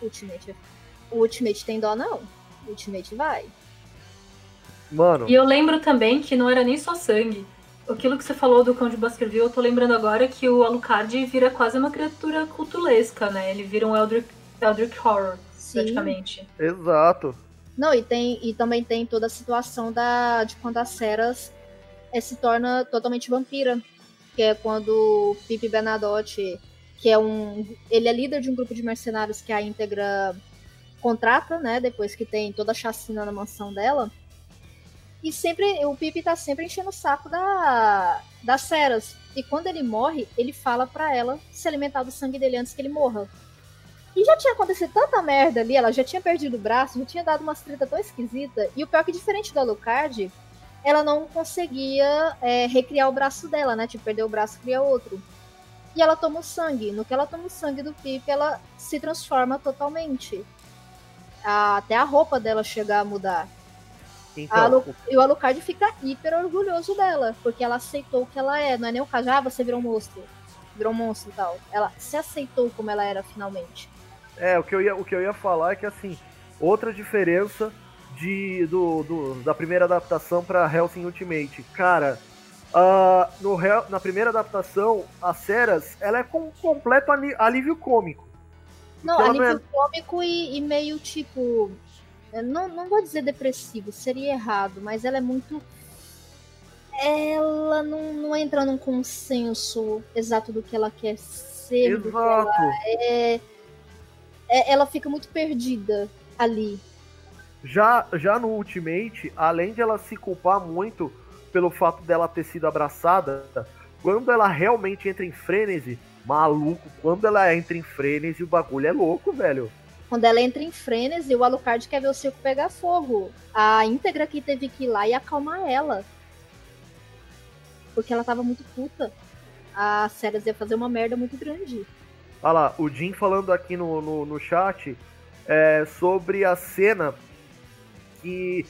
Ultimate. O Ultimate tem dó, não. O Ultimate vai. Mano. E eu lembro também que não era nem só sangue. Aquilo que você falou do Cão de Baskerville, eu tô lembrando agora que o Alucard vira quase uma criatura cultulesca, né? Ele vira um Eldritch, Eldritch Horror, Sim. praticamente. Exato. Não, e, tem, e também tem toda a situação da, de quando a Ceras é, se torna totalmente vampira. Que é quando o Pipe Bernadotte, que é um. Ele é líder de um grupo de mercenários que a íntegra contrata, né? Depois que tem toda a chacina na mansão dela. E sempre. O Pipe tá sempre enchendo o saco da, das Ceras. E quando ele morre, ele fala pra ela se alimentar do sangue dele antes que ele morra. E já tinha acontecido tanta merda ali, ela já tinha perdido o braço, já tinha dado uma treta tão esquisita. E o pior é que, diferente do Alucard, ela não conseguia é, recriar o braço dela, né? Tipo, perder o braço criar outro. E ela toma o sangue. No que ela toma o sangue do Pip, ela se transforma totalmente. A- até a roupa dela chegar a mudar. A Então, Alu- E o Alucard fica hiper orgulhoso dela, porque ela aceitou o que ela é. Não é nem o caso, ah, você virou um monstro. Virou um monstro e tal. Ela se aceitou como ela era finalmente. É, o que eu ia, o que eu ia falar é que assim, outra diferença de, do, do- da primeira adaptação pra Hellsing Ultimate. Cara, ah, no, na primeira adaptação, a Ceras, ela é com completo alívio cômico. Não, alívio menos- cômico e, e meio tipo. Eu Não, não vou dizer depressivo, seria errado, mas ela é muito. Ela não, não entra num consenso exato do que ela quer ser. do que ela Exato. é, é- ela fica muito perdida ali. Já, já no Ultimate, além de ela se culpar muito pelo fato dela ter sido abraçada, quando ela realmente entra em frenesi, maluco, quando ela entra em frenesi, o bagulho é louco, velho. Quando ela entra em frenesi, o Alucard quer ver o circo pegar fogo. A íntegra que teve que ir lá e acalmar ela. Porque ela tava muito puta. A Ceres ia fazer uma merda muito grande. Olha lá, o Jim falando aqui no, no, no chat é, sobre a cena que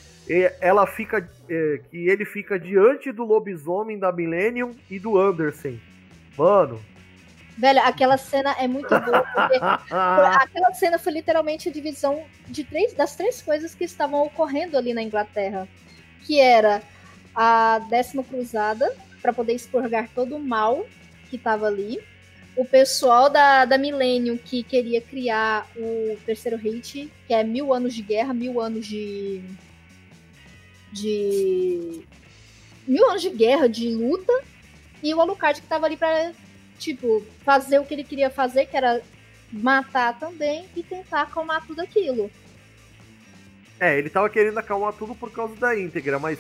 ela fica. é, que ele fica diante do lobisomem da Millennium e do Anderson. Mano. Velho, aquela cena é muito boa, porque aquela cena foi literalmente a divisão de três, das três coisas que estavam ocorrendo ali na Inglaterra. Que era a décima cruzada, para poder expurgar todo o mal que estava ali. O pessoal da, da Millennium que queria criar o terceiro hit, que é mil anos de guerra, mil anos de. de. mil anos de guerra, de luta. E o Alucard que tava ali pra tipo, fazer o que ele queria fazer, que era matar também e tentar acalmar tudo aquilo. É, ele tava querendo acalmar tudo por causa da íntegra, mas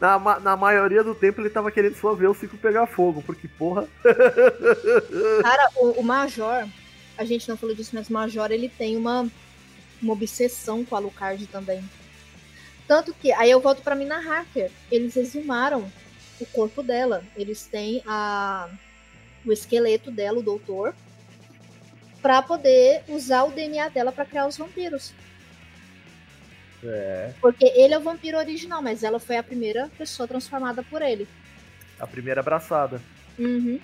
na, na maioria do tempo ele tava querendo só ver o ciclo pegar fogo, porque porra. Cara, o, o Major, a gente não falou disso, mas o Major ele tem uma, uma obsessão com a Alucard também. Tanto que, aí eu volto pra Mina Harker, eles exumaram o corpo dela. Eles têm a, o esqueleto dela, o doutor, pra poder usar o DNA dela pra criar os vampiros. É. Porque ele é o vampiro original, mas ela foi a primeira pessoa transformada por ele. A primeira abraçada. Uhum.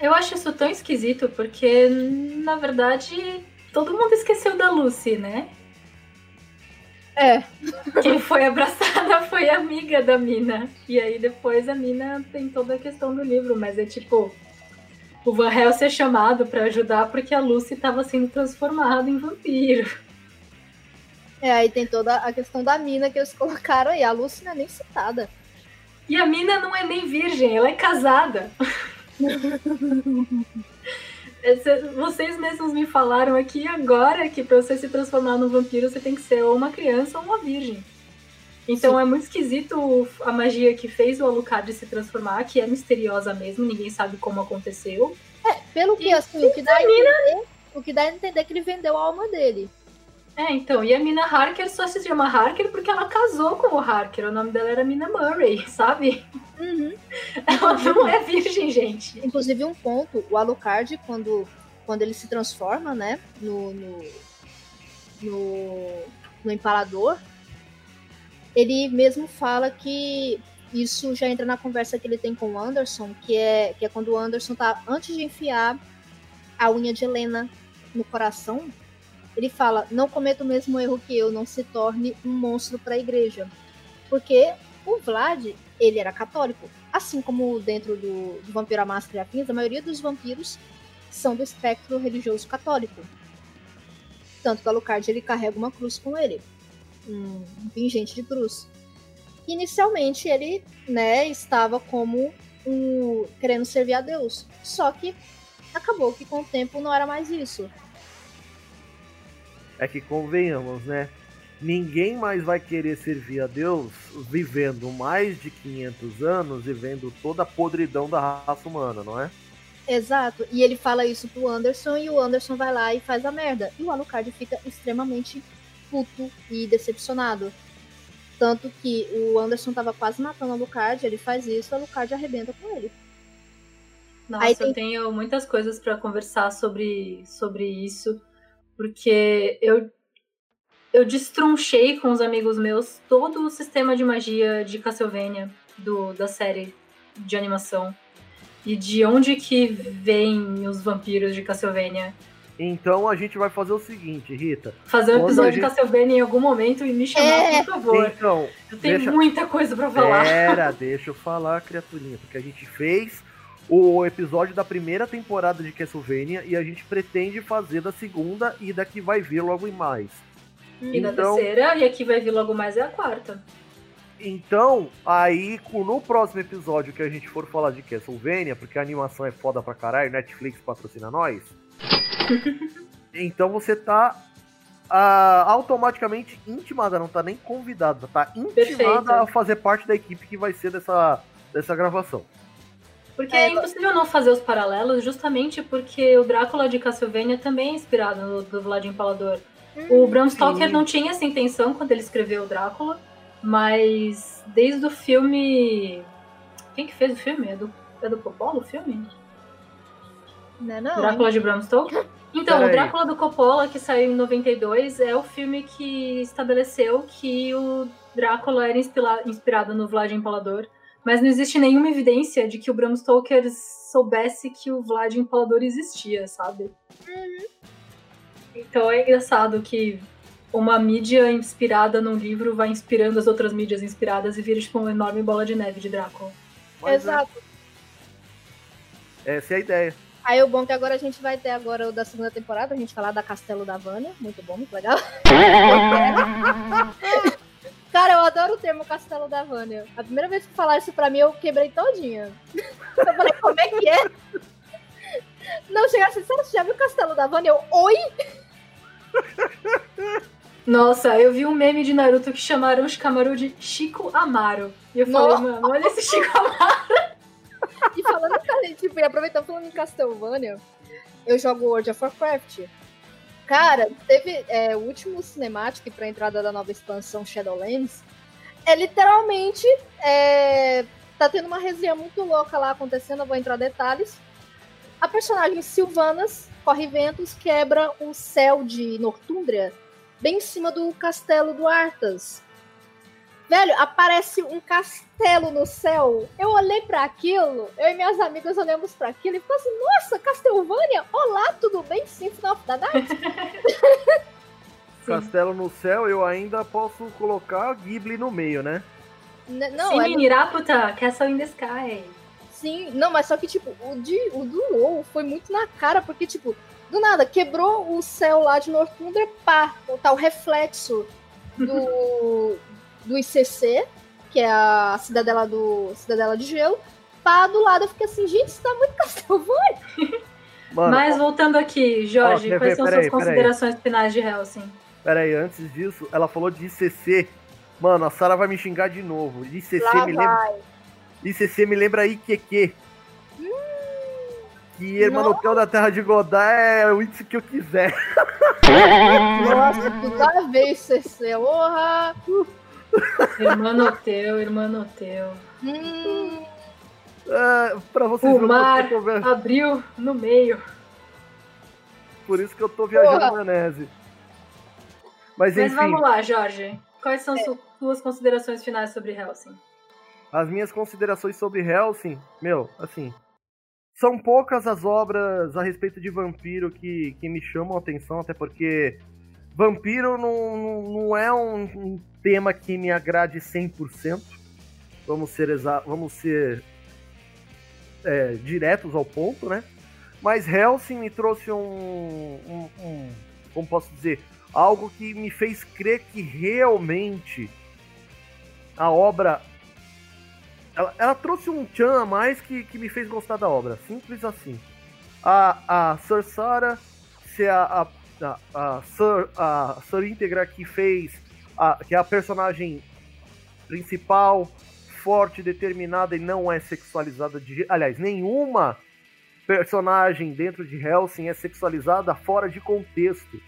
Eu acho isso tão esquisito porque, na verdade, todo mundo esqueceu da Lucy, né? É, Quem foi abraçada foi a amiga da Mina. E aí depois a Mina tem toda a questão do livro, mas é tipo. O Van Helsing é chamado pra ajudar porque a Lucy tava sendo transformada em vampiro. é, aí tem toda a questão da mina que eles colocaram aí. A Lucy não é nem citada. E a Mina não é nem virgem, ela é casada. Vocês mesmos me falaram aqui agora que pra você se transformar num vampiro você tem que ser ou uma criança ou uma virgem. Então é muito esquisito a magia que fez o Alucard se transformar, que é misteriosa mesmo, ninguém sabe como aconteceu. Pelo que, E assim, o que dá a entender, o que dá a entender é que ele vendeu a alma dele. É, então, e a Mina Harker só se chama Harker porque ela casou com o Harker, o nome dela era Mina Murray, sabe? Uhum. Ela não é virgem, gente. Inclusive, um ponto, o Alucard, quando, quando ele se transforma, né, no, no, no, no empalador, ele mesmo fala que isso já entra na conversa que ele tem com o Anderson, que é, que é quando o Anderson tá antes de enfiar a unha de Helena no coração, ele fala: "Não cometa o mesmo erro que eu, não se torne um monstro para a igreja". Porque o Vlad, ele era católico, assim como dentro do, do Vampiro à Máscara e Afins, a maioria dos vampiros são do espectro religioso católico. Tanto que Alucard ele carrega uma cruz com ele, um pingente de cruz. Inicialmente ele, né, estava como um querendo servir a Deus, só que acabou que com o tempo não era mais isso. É que convenhamos, né? Ninguém mais vai querer servir a Deus vivendo mais de 500 anos e vendo toda a podridão da raça humana, não é? Exato. E ele fala isso pro Anderson e o Anderson vai lá e faz a merda. E o Alucard fica extremamente puto e decepcionado. Tanto que o Anderson tava quase matando o Alucard, ele faz isso, o Alucard arrebenta com ele. Nossa, tem... eu tenho muitas coisas para conversar sobre, sobre isso, porque eu eu destronchei com os amigos meus todo o sistema de magia de Castlevania do, da série de animação e de onde que vêm os vampiros de Castlevania. Então a gente vai fazer o seguinte, Rita. Fazer um episódio gente... de Castlevania em algum momento e me chamar, é. por favor. Então, eu tenho deixa... muita coisa para falar. Pera, deixa eu falar, criaturinha, porque a gente fez o episódio da primeira temporada de Castlevania e a gente pretende fazer da segunda e da que vai vir logo em mais. E então, da terceira, e aqui vai vir logo mais é a quarta. Então, aí no próximo episódio que a gente for falar de Castlevania, porque a animação é foda pra caralho, Netflix patrocina nós. então você tá uh, automaticamente intimada, não tá nem convidada, tá intimada Perfeito. a fazer parte da equipe que vai ser dessa, dessa gravação. Porque é, é impossível não fazer os paralelos, justamente porque o Drácula de Castlevania também é inspirado no do Vlad Empalador. Hum, o Bram Stoker sim. não tinha essa intenção quando ele escreveu o Drácula, mas desde o filme. Quem que fez o filme? É do, é do Coppola o filme? Não, é não. Drácula de Bram Stoker? Então, o Drácula do Coppola, que saiu em 92, é o filme que estabeleceu que o Drácula era inspirado no Vlad Empalador, mas não existe nenhuma evidência de que o Bram Stoker soubesse que o Vlad Empalador existia, sabe? Uhum. Então é engraçado que uma mídia inspirada num livro vai inspirando as outras mídias inspiradas e vira tipo uma enorme bola de neve de Drácula. Mas, é. Exato. É. Essa é a ideia. Aí o bom é que agora a gente vai ter agora o da segunda temporada, a gente falar da Castelo da Vânia. Muito bom, muito legal. Cara, eu adoro o termo Castelo da Vânia. A primeira vez que falaram isso pra mim, eu quebrei todinha. Eu falei, como é que é? Não, chegasse assim, você já viu o Castelo da Vânia? Eu, oi? Nossa, eu vi um meme de Naruto que chamaram os Kamaru de Chico Amaro. E eu falei, Nossa. mano, olha esse Chico Amaro. E falando, tipo, e aproveitando falando em Castlevania, eu jogo World of Warcraft. Cara, teve é, o último cinemático pra entrada da nova expansão Shadowlands. É literalmente. É, tá tendo uma resenha muito louca lá acontecendo, eu vou entrar detalhes. A personagem Sylvanas corre ventos, quebra o céu de Nortúndria, bem em cima do castelo do Arthas. Velho, aparece um castelo no céu. Eu olhei para aquilo, eu e minhas amigas olhamos para aquilo e falamos assim: Nossa, Castlevania! Olá, tudo bem? Symphony of the Night? Castelo no céu, eu ainda posso colocar Ghibli no meio, né? N não, Sim, é... Iraputa, Castle in the Sky. Sim, não, mas só que, tipo, o, de, o do WoW foi muito na cara, porque, tipo, do nada, quebrou o céu lá de Northunder, pá, tá o reflexo do, do ICC, que é a cidadela do Cidadela de Gelo, pá, do lado eu fiquei assim, gente, isso tá muito Castlevania. Mas voltando aqui, Jorge, ó, quais são suas aí, considerações finais de Helsing? Peraí, antes disso, ela falou de ICC. Mano, a Sara vai me xingar de novo. ICC Lá me lembra. ICC me lembra IQQ. Hum, que Hermanotel da Terra de Godá é o índice que eu quiser. Nossa, toda vez CC, orra! Hermanoteu, Hermanoteu. Hum. É, pra vocês o mar abriu no meio. Por isso que eu tô viajando na maionese. Mas, Mas vamos lá, Jorge. Quais são é. suas considerações finais sobre Helsing? as minhas considerações sobre Helsing, meu, assim, são poucas as obras a respeito de vampiro que, que me chamam a atenção, até porque vampiro não, não é um, um tema que me agrade 100%. Vamos ser, exa vamos ser é, diretos ao ponto, né? Mas Helsing me trouxe um, um, um, Como posso dizer? Algo que me fez crer que realmente a obra. Ela, ela trouxe um tchan a mais que, que me fez gostar da obra. Simples assim. A, a Sarsara ser a, a, a, a, Sir, a Sir Integra que fez. A, que é a personagem principal, forte, determinada e não é sexualizada de. Aliás, nenhuma personagem dentro de Helsing é sexualizada fora de contexto.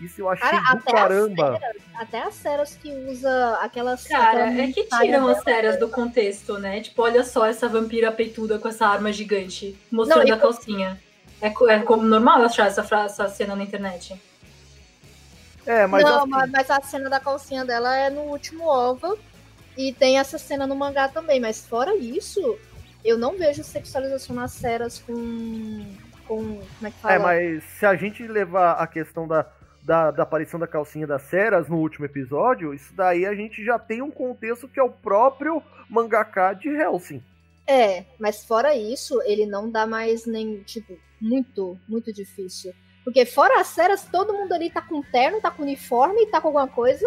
Isso eu achei Cara, do caramba. Ceras, até as ceras que usa aquelas. Cara, aquela é que tiram as ceras do contexto, né? Tipo, olha só essa vampira peituda com essa arma gigante, mostrando Não, a calcinha. É, é como normal achar essa, essa cena na internet. É, mas. Não, assim... mas a cena da calcinha dela é no último OVA. E tem essa cena no mangá também, mas fora isso, eu não vejo sexualização nas ceras com. com. Como é que fala? É, mas se a gente levar a questão da, da, da aparição da calcinha das ceras no último episódio, isso daí a gente já tem um contexto que é o próprio mangaka de Helsing. É, mas fora isso, ele não dá mais nem, tipo, muito, muito difícil. Porque fora as ceras, todo mundo ali tá com terno, tá com uniforme, tá com alguma coisa.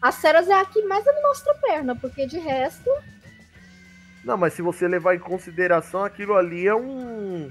As ceras é a que mais mostra perna, porque de resto. Não, mas se você levar em consideração, aquilo ali é um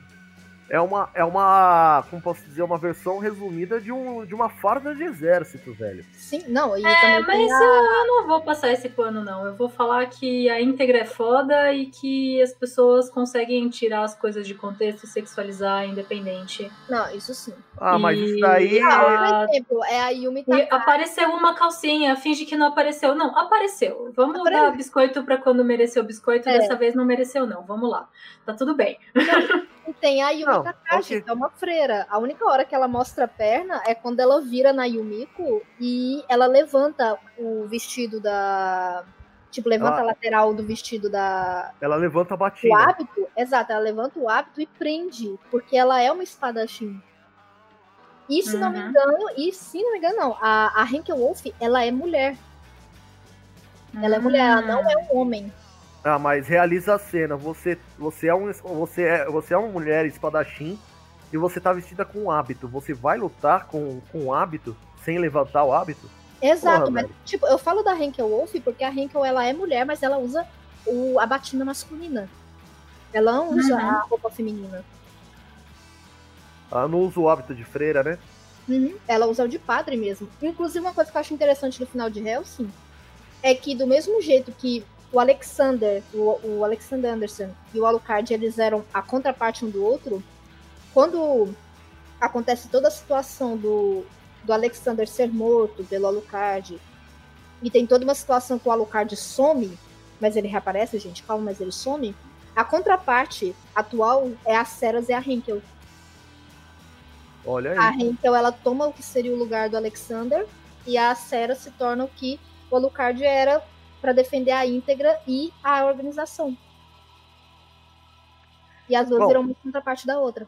é uma, é uma, como posso dizer, uma versão resumida de, um, de uma farda de exército, velho. Sim, não, e é, mas a... eu não vou passar esse pano, não. Eu vou falar que a íntegra é foda e que as pessoas conseguem tirar as coisas de contexto e sexualizar independente. Não, isso sim. Ah, e... mas isso daí... Ah, por exemplo, é a Yumi Takagi. Apareceu uma calcinha, finge que não apareceu. Não, apareceu. Vamos Apareceu. dar biscoito pra quando mereceu biscoito, é. dessa vez não mereceu, não. Vamos lá. Tá tudo bem. Não. Tem a Yumi não, Takashi, okay. que é uma freira. A única hora que ela mostra a perna é quando ela vira na Yumiko e ela levanta o vestido da. Tipo, levanta ela... a lateral do vestido da. Ela levanta a batina. O hábito, exato, ela levanta o hábito e prende, porque ela é uma espadachim. E se uhum. não me uhum. engano, e se não me engano, não, a, a Henkel Wolf, ela é mulher. Ela é mulher, ela não é um homem. Ah, mas realiza a cena. Você, você, é, um, você, é, você é uma mulher espadachim e você tá vestida com um hábito. Você vai lutar com, com um hábito sem levantar o hábito? Exato, Porra, mas velho. tipo, eu falo da Henkel Wolf porque a Henkel ela é mulher, mas ela usa o, a batina masculina. Ela não usa uhum. a roupa feminina. Ela não usa o hábito de freira, né? Uhum. Ela usa o de padre mesmo. Inclusive, uma coisa que eu acho interessante no final de Hellsing é que, do mesmo jeito que o Alexander, o, o Alexander Anderson e o Alucard, eles eram a contraparte um do outro. Quando acontece toda a situação do, do Alexander ser morto pelo Alucard, e tem toda uma situação que o Alucard some, mas ele reaparece, gente, calma, mas ele some. A contraparte atual é a Ceras e a Henkel. Olha aí. A Henkel, ela toma o que seria o lugar do Alexander, e a Ceras se torna o que o Alucard era para defender a íntegra e a organização. E as duas bom, viram uma contraparte da outra.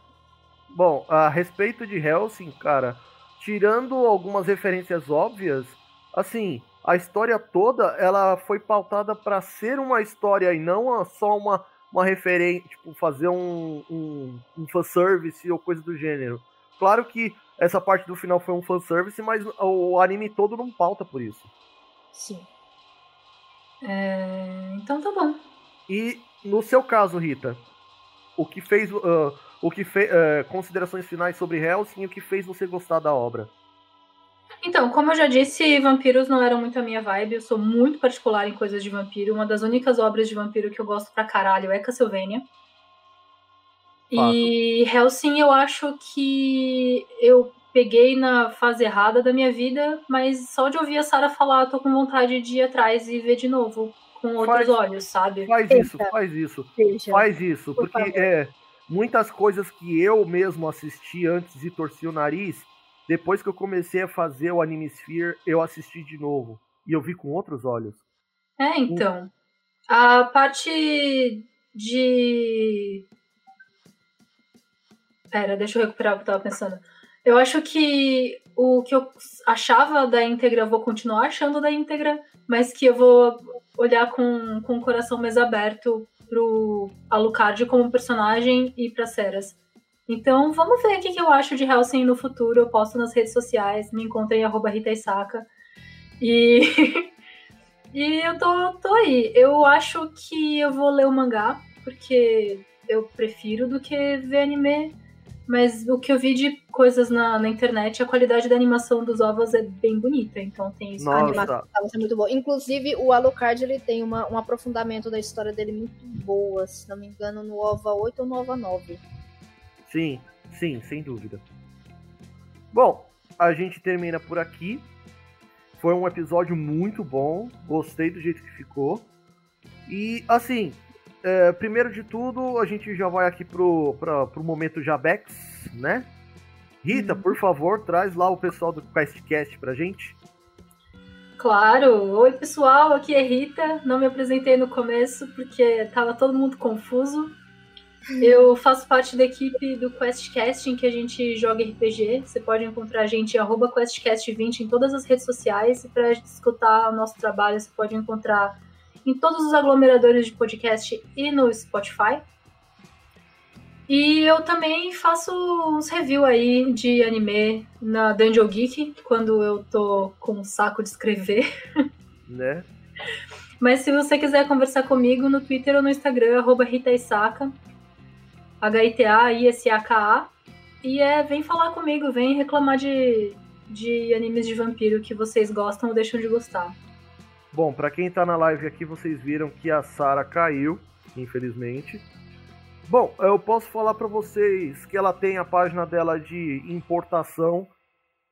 Bom, a respeito de Helsing, cara, tirando algumas referências óbvias, assim, a história toda ela foi pautada para ser uma história e não só uma, uma referência, tipo, fazer um, um, um fanservice ou coisa do gênero. Claro que essa parte do final foi um fanservice, mas o anime todo não pauta por isso. Sim. É, então tá bom. E no seu caso, Rita, o que fez. Uh, o que fez. Uh, considerações finais sobre Helsing e o que fez você gostar da obra? Então, como eu já disse, vampiros não eram muito a minha vibe. Eu sou muito particular em coisas de vampiro. Uma das únicas obras de vampiro que eu gosto pra caralho é Castlevania. Fato. E Helsing eu acho que eu peguei na fase errada da minha vida, mas só de ouvir a Sara falar, tô com vontade de ir atrás e ver de novo, com outros faz, olhos, sabe? Faz isso, faz isso. Deixa. Faz isso, Por porque é, muitas coisas que eu mesmo assisti antes e torci o nariz, depois que eu comecei a fazer o Anime Sphere, eu assisti de novo. E eu vi com outros olhos. É, então. A parte de. Pera, deixa eu recuperar o que eu tava pensando. Eu acho que o que eu achava da íntegra, vou continuar achando da íntegra, mas que eu vou olhar com, com o coração mais aberto pro Alucard como personagem e pra Ceras. Então, vamos ver o que, que eu acho de Helsing no futuro. Eu posto nas redes sociais, me encontrem arroba Rita Isaka. E, e eu tô, tô aí. Eu acho que eu vou ler o mangá, porque eu prefiro do que ver anime. Mas o que eu vi de coisas na, na internet, a qualidade da animação dos ovos é bem bonita. Então tem isso. A animação é muito boa. Inclusive, o Alucard ele tem uma, um aprofundamento da história dele muito boa. Se não me engano, no OVA 8 ou no OVA 9. Sim, sim, sem dúvida. Bom, a gente termina por aqui. Foi um episódio muito bom, gostei do jeito que ficou. E assim, é, primeiro de tudo, a gente já vai aqui pro, pra, pro momento Jabex, né? Rita, uhum. por favor, traz lá o pessoal do QuestCast pra gente. Claro! Oi, pessoal, aqui é Rita. Não me apresentei no começo porque tava todo mundo confuso. Eu faço parte da equipe do QuestCast, em que a gente joga RPG. Você pode encontrar a gente em QuestCast20 em todas as redes sociais. E para escutar o nosso trabalho, você pode encontrar em todos os aglomeradores de podcast e no Spotify. E eu também faço uns reviews aí de anime na Dungeon Geek, quando eu tô com um saco de escrever. Né? Mas se você quiser conversar comigo no Twitter ou no Instagram, arroba Rita Isaka, H-I-T-A-I-S-A-K-A. E é, vem falar comigo, vem reclamar de, de animes de vampiro que vocês gostam ou deixam de gostar. Bom, para quem tá na live aqui, vocês viram que a Sara caiu, infelizmente. Bom, eu posso falar para vocês que ela tem a página dela de importação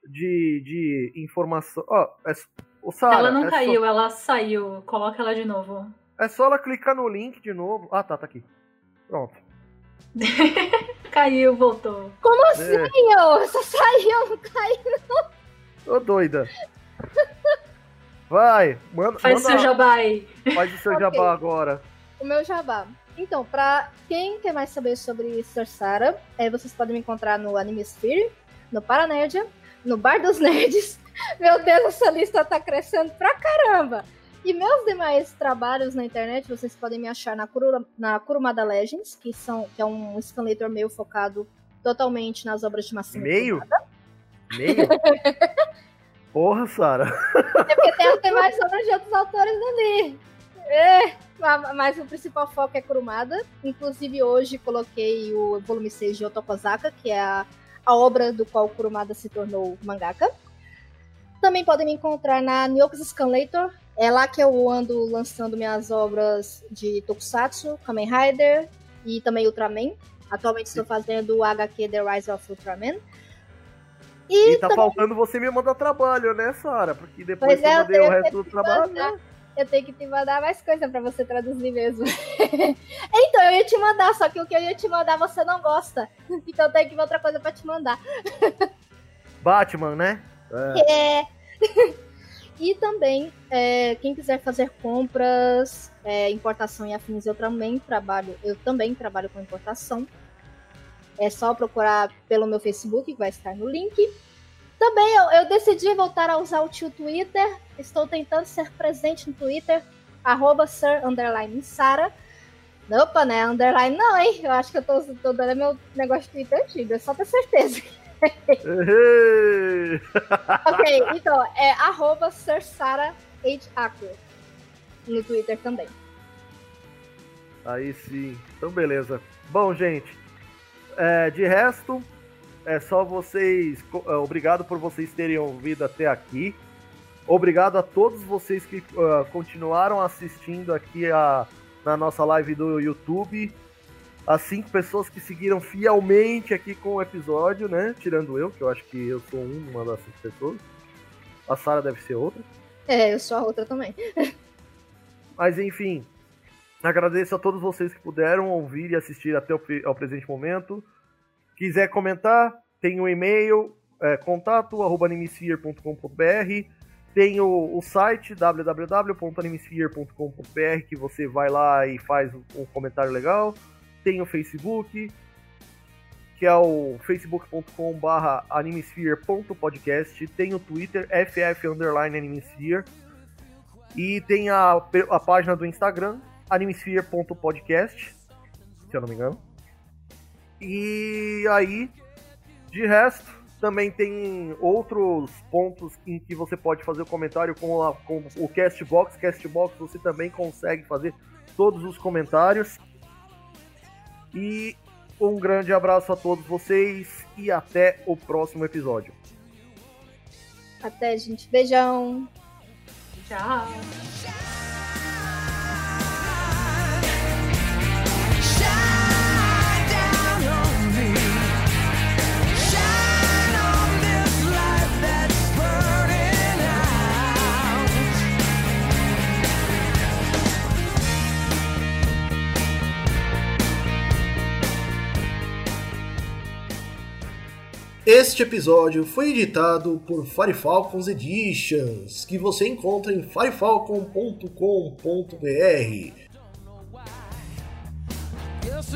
de, de informação. Ó, oh, é, oh, Sarah, ela não é caiu, só... ela saiu. Coloca ela de novo. É só ela clicar no link de novo. Ah, tá, tá aqui. Pronto. caiu, voltou. Como é. assim, ô? Só saiu, não caiu. Tô doida. Vai, manda. Faz manda, o seu jabá aí. Faz o seu okay. jabá agora. O meu jabá. Então, pra quem quer mais saber sobre Sarsara, é, vocês podem me encontrar no Animesphere, no Paranerdia, no Bar dos Nerds. Meu Deus, essa lista tá crescendo pra caramba! E meus demais trabalhos na internet, vocês podem me achar na, Kuru, na Kurumada Legends, que, são, que é um scanlator meio focado totalmente nas obras de Massimo Meio? Meio? Porra, Sara. É porque tem, tem mais obras de outros autores ali. É, mas o principal foco é Kurumada. Inclusive, hoje coloquei o volume 6 de Otokozaka, que é a, a obra do qual Kurumada se tornou mangaka. Também podem me encontrar na Nyoku's Scanlator. É lá que eu ando lançando minhas obras de Tokusatsu, Kamen Rider e também Ultraman. Atualmente estou fazendo o HQ The Rise of Ultraman. E, e tá também... faltando você me mandar trabalho, né, Sara? Porque depois pois que é, eu mandei o resto do trabalho. Mandar, eu tenho que te mandar mais coisa para você traduzir mesmo. então, eu ia te mandar, só que o que eu ia te mandar você não gosta. Então eu tenho que ver outra coisa para te mandar. Batman, né? É. é. e também, é, quem quiser fazer compras, é, importação e afins, eu também trabalho. Eu também trabalho com importação. É só procurar pelo meu Facebook, que vai estar no link. Também eu, eu decidi voltar a usar o tio Twitter. Estou tentando ser presente no Twitter, arroba Sir Sara. Opa, né? Underline não, hein? Eu acho que eu tô, tô dando meu negócio de Twitter antigo, é só ter certeza. ok, então, é arroba no Twitter também. Aí sim. Então, beleza. Bom, gente, é, de resto, é só vocês. É, obrigado por vocês terem ouvido até aqui. Obrigado a todos vocês que uh, continuaram assistindo aqui a, na nossa live do YouTube. As cinco pessoas que seguiram fielmente aqui com o episódio, né? Tirando eu, que eu acho que eu sou uma das cinco pessoas. A Sara deve ser outra. É, eu sou a outra também. Mas enfim, Agradeço a todos vocês que puderam ouvir e assistir até o ao presente momento. Quiser comentar, tem o um e-mail, é, contato, animesphere.com.br. Tem o, o site www.animesphere.com.br que você vai lá e faz um comentário legal. Tem o Facebook, que é o facebook.com.br animesphere.podcast. Tem o Twitter, ff animesphere. E tem a, a página do Instagram, animesphere.podcast, se eu não me engano. E aí, de resto, também tem outros pontos em que você pode fazer o comentário com, a, com o Castbox. Castbox você também consegue fazer todos os comentários. E um grande abraço a todos vocês e até o próximo episódio. Até, gente. Beijão. Tchau. Este episódio foi editado por Firefalcons Editions, que você encontra em firefalcon.com.br. Yes,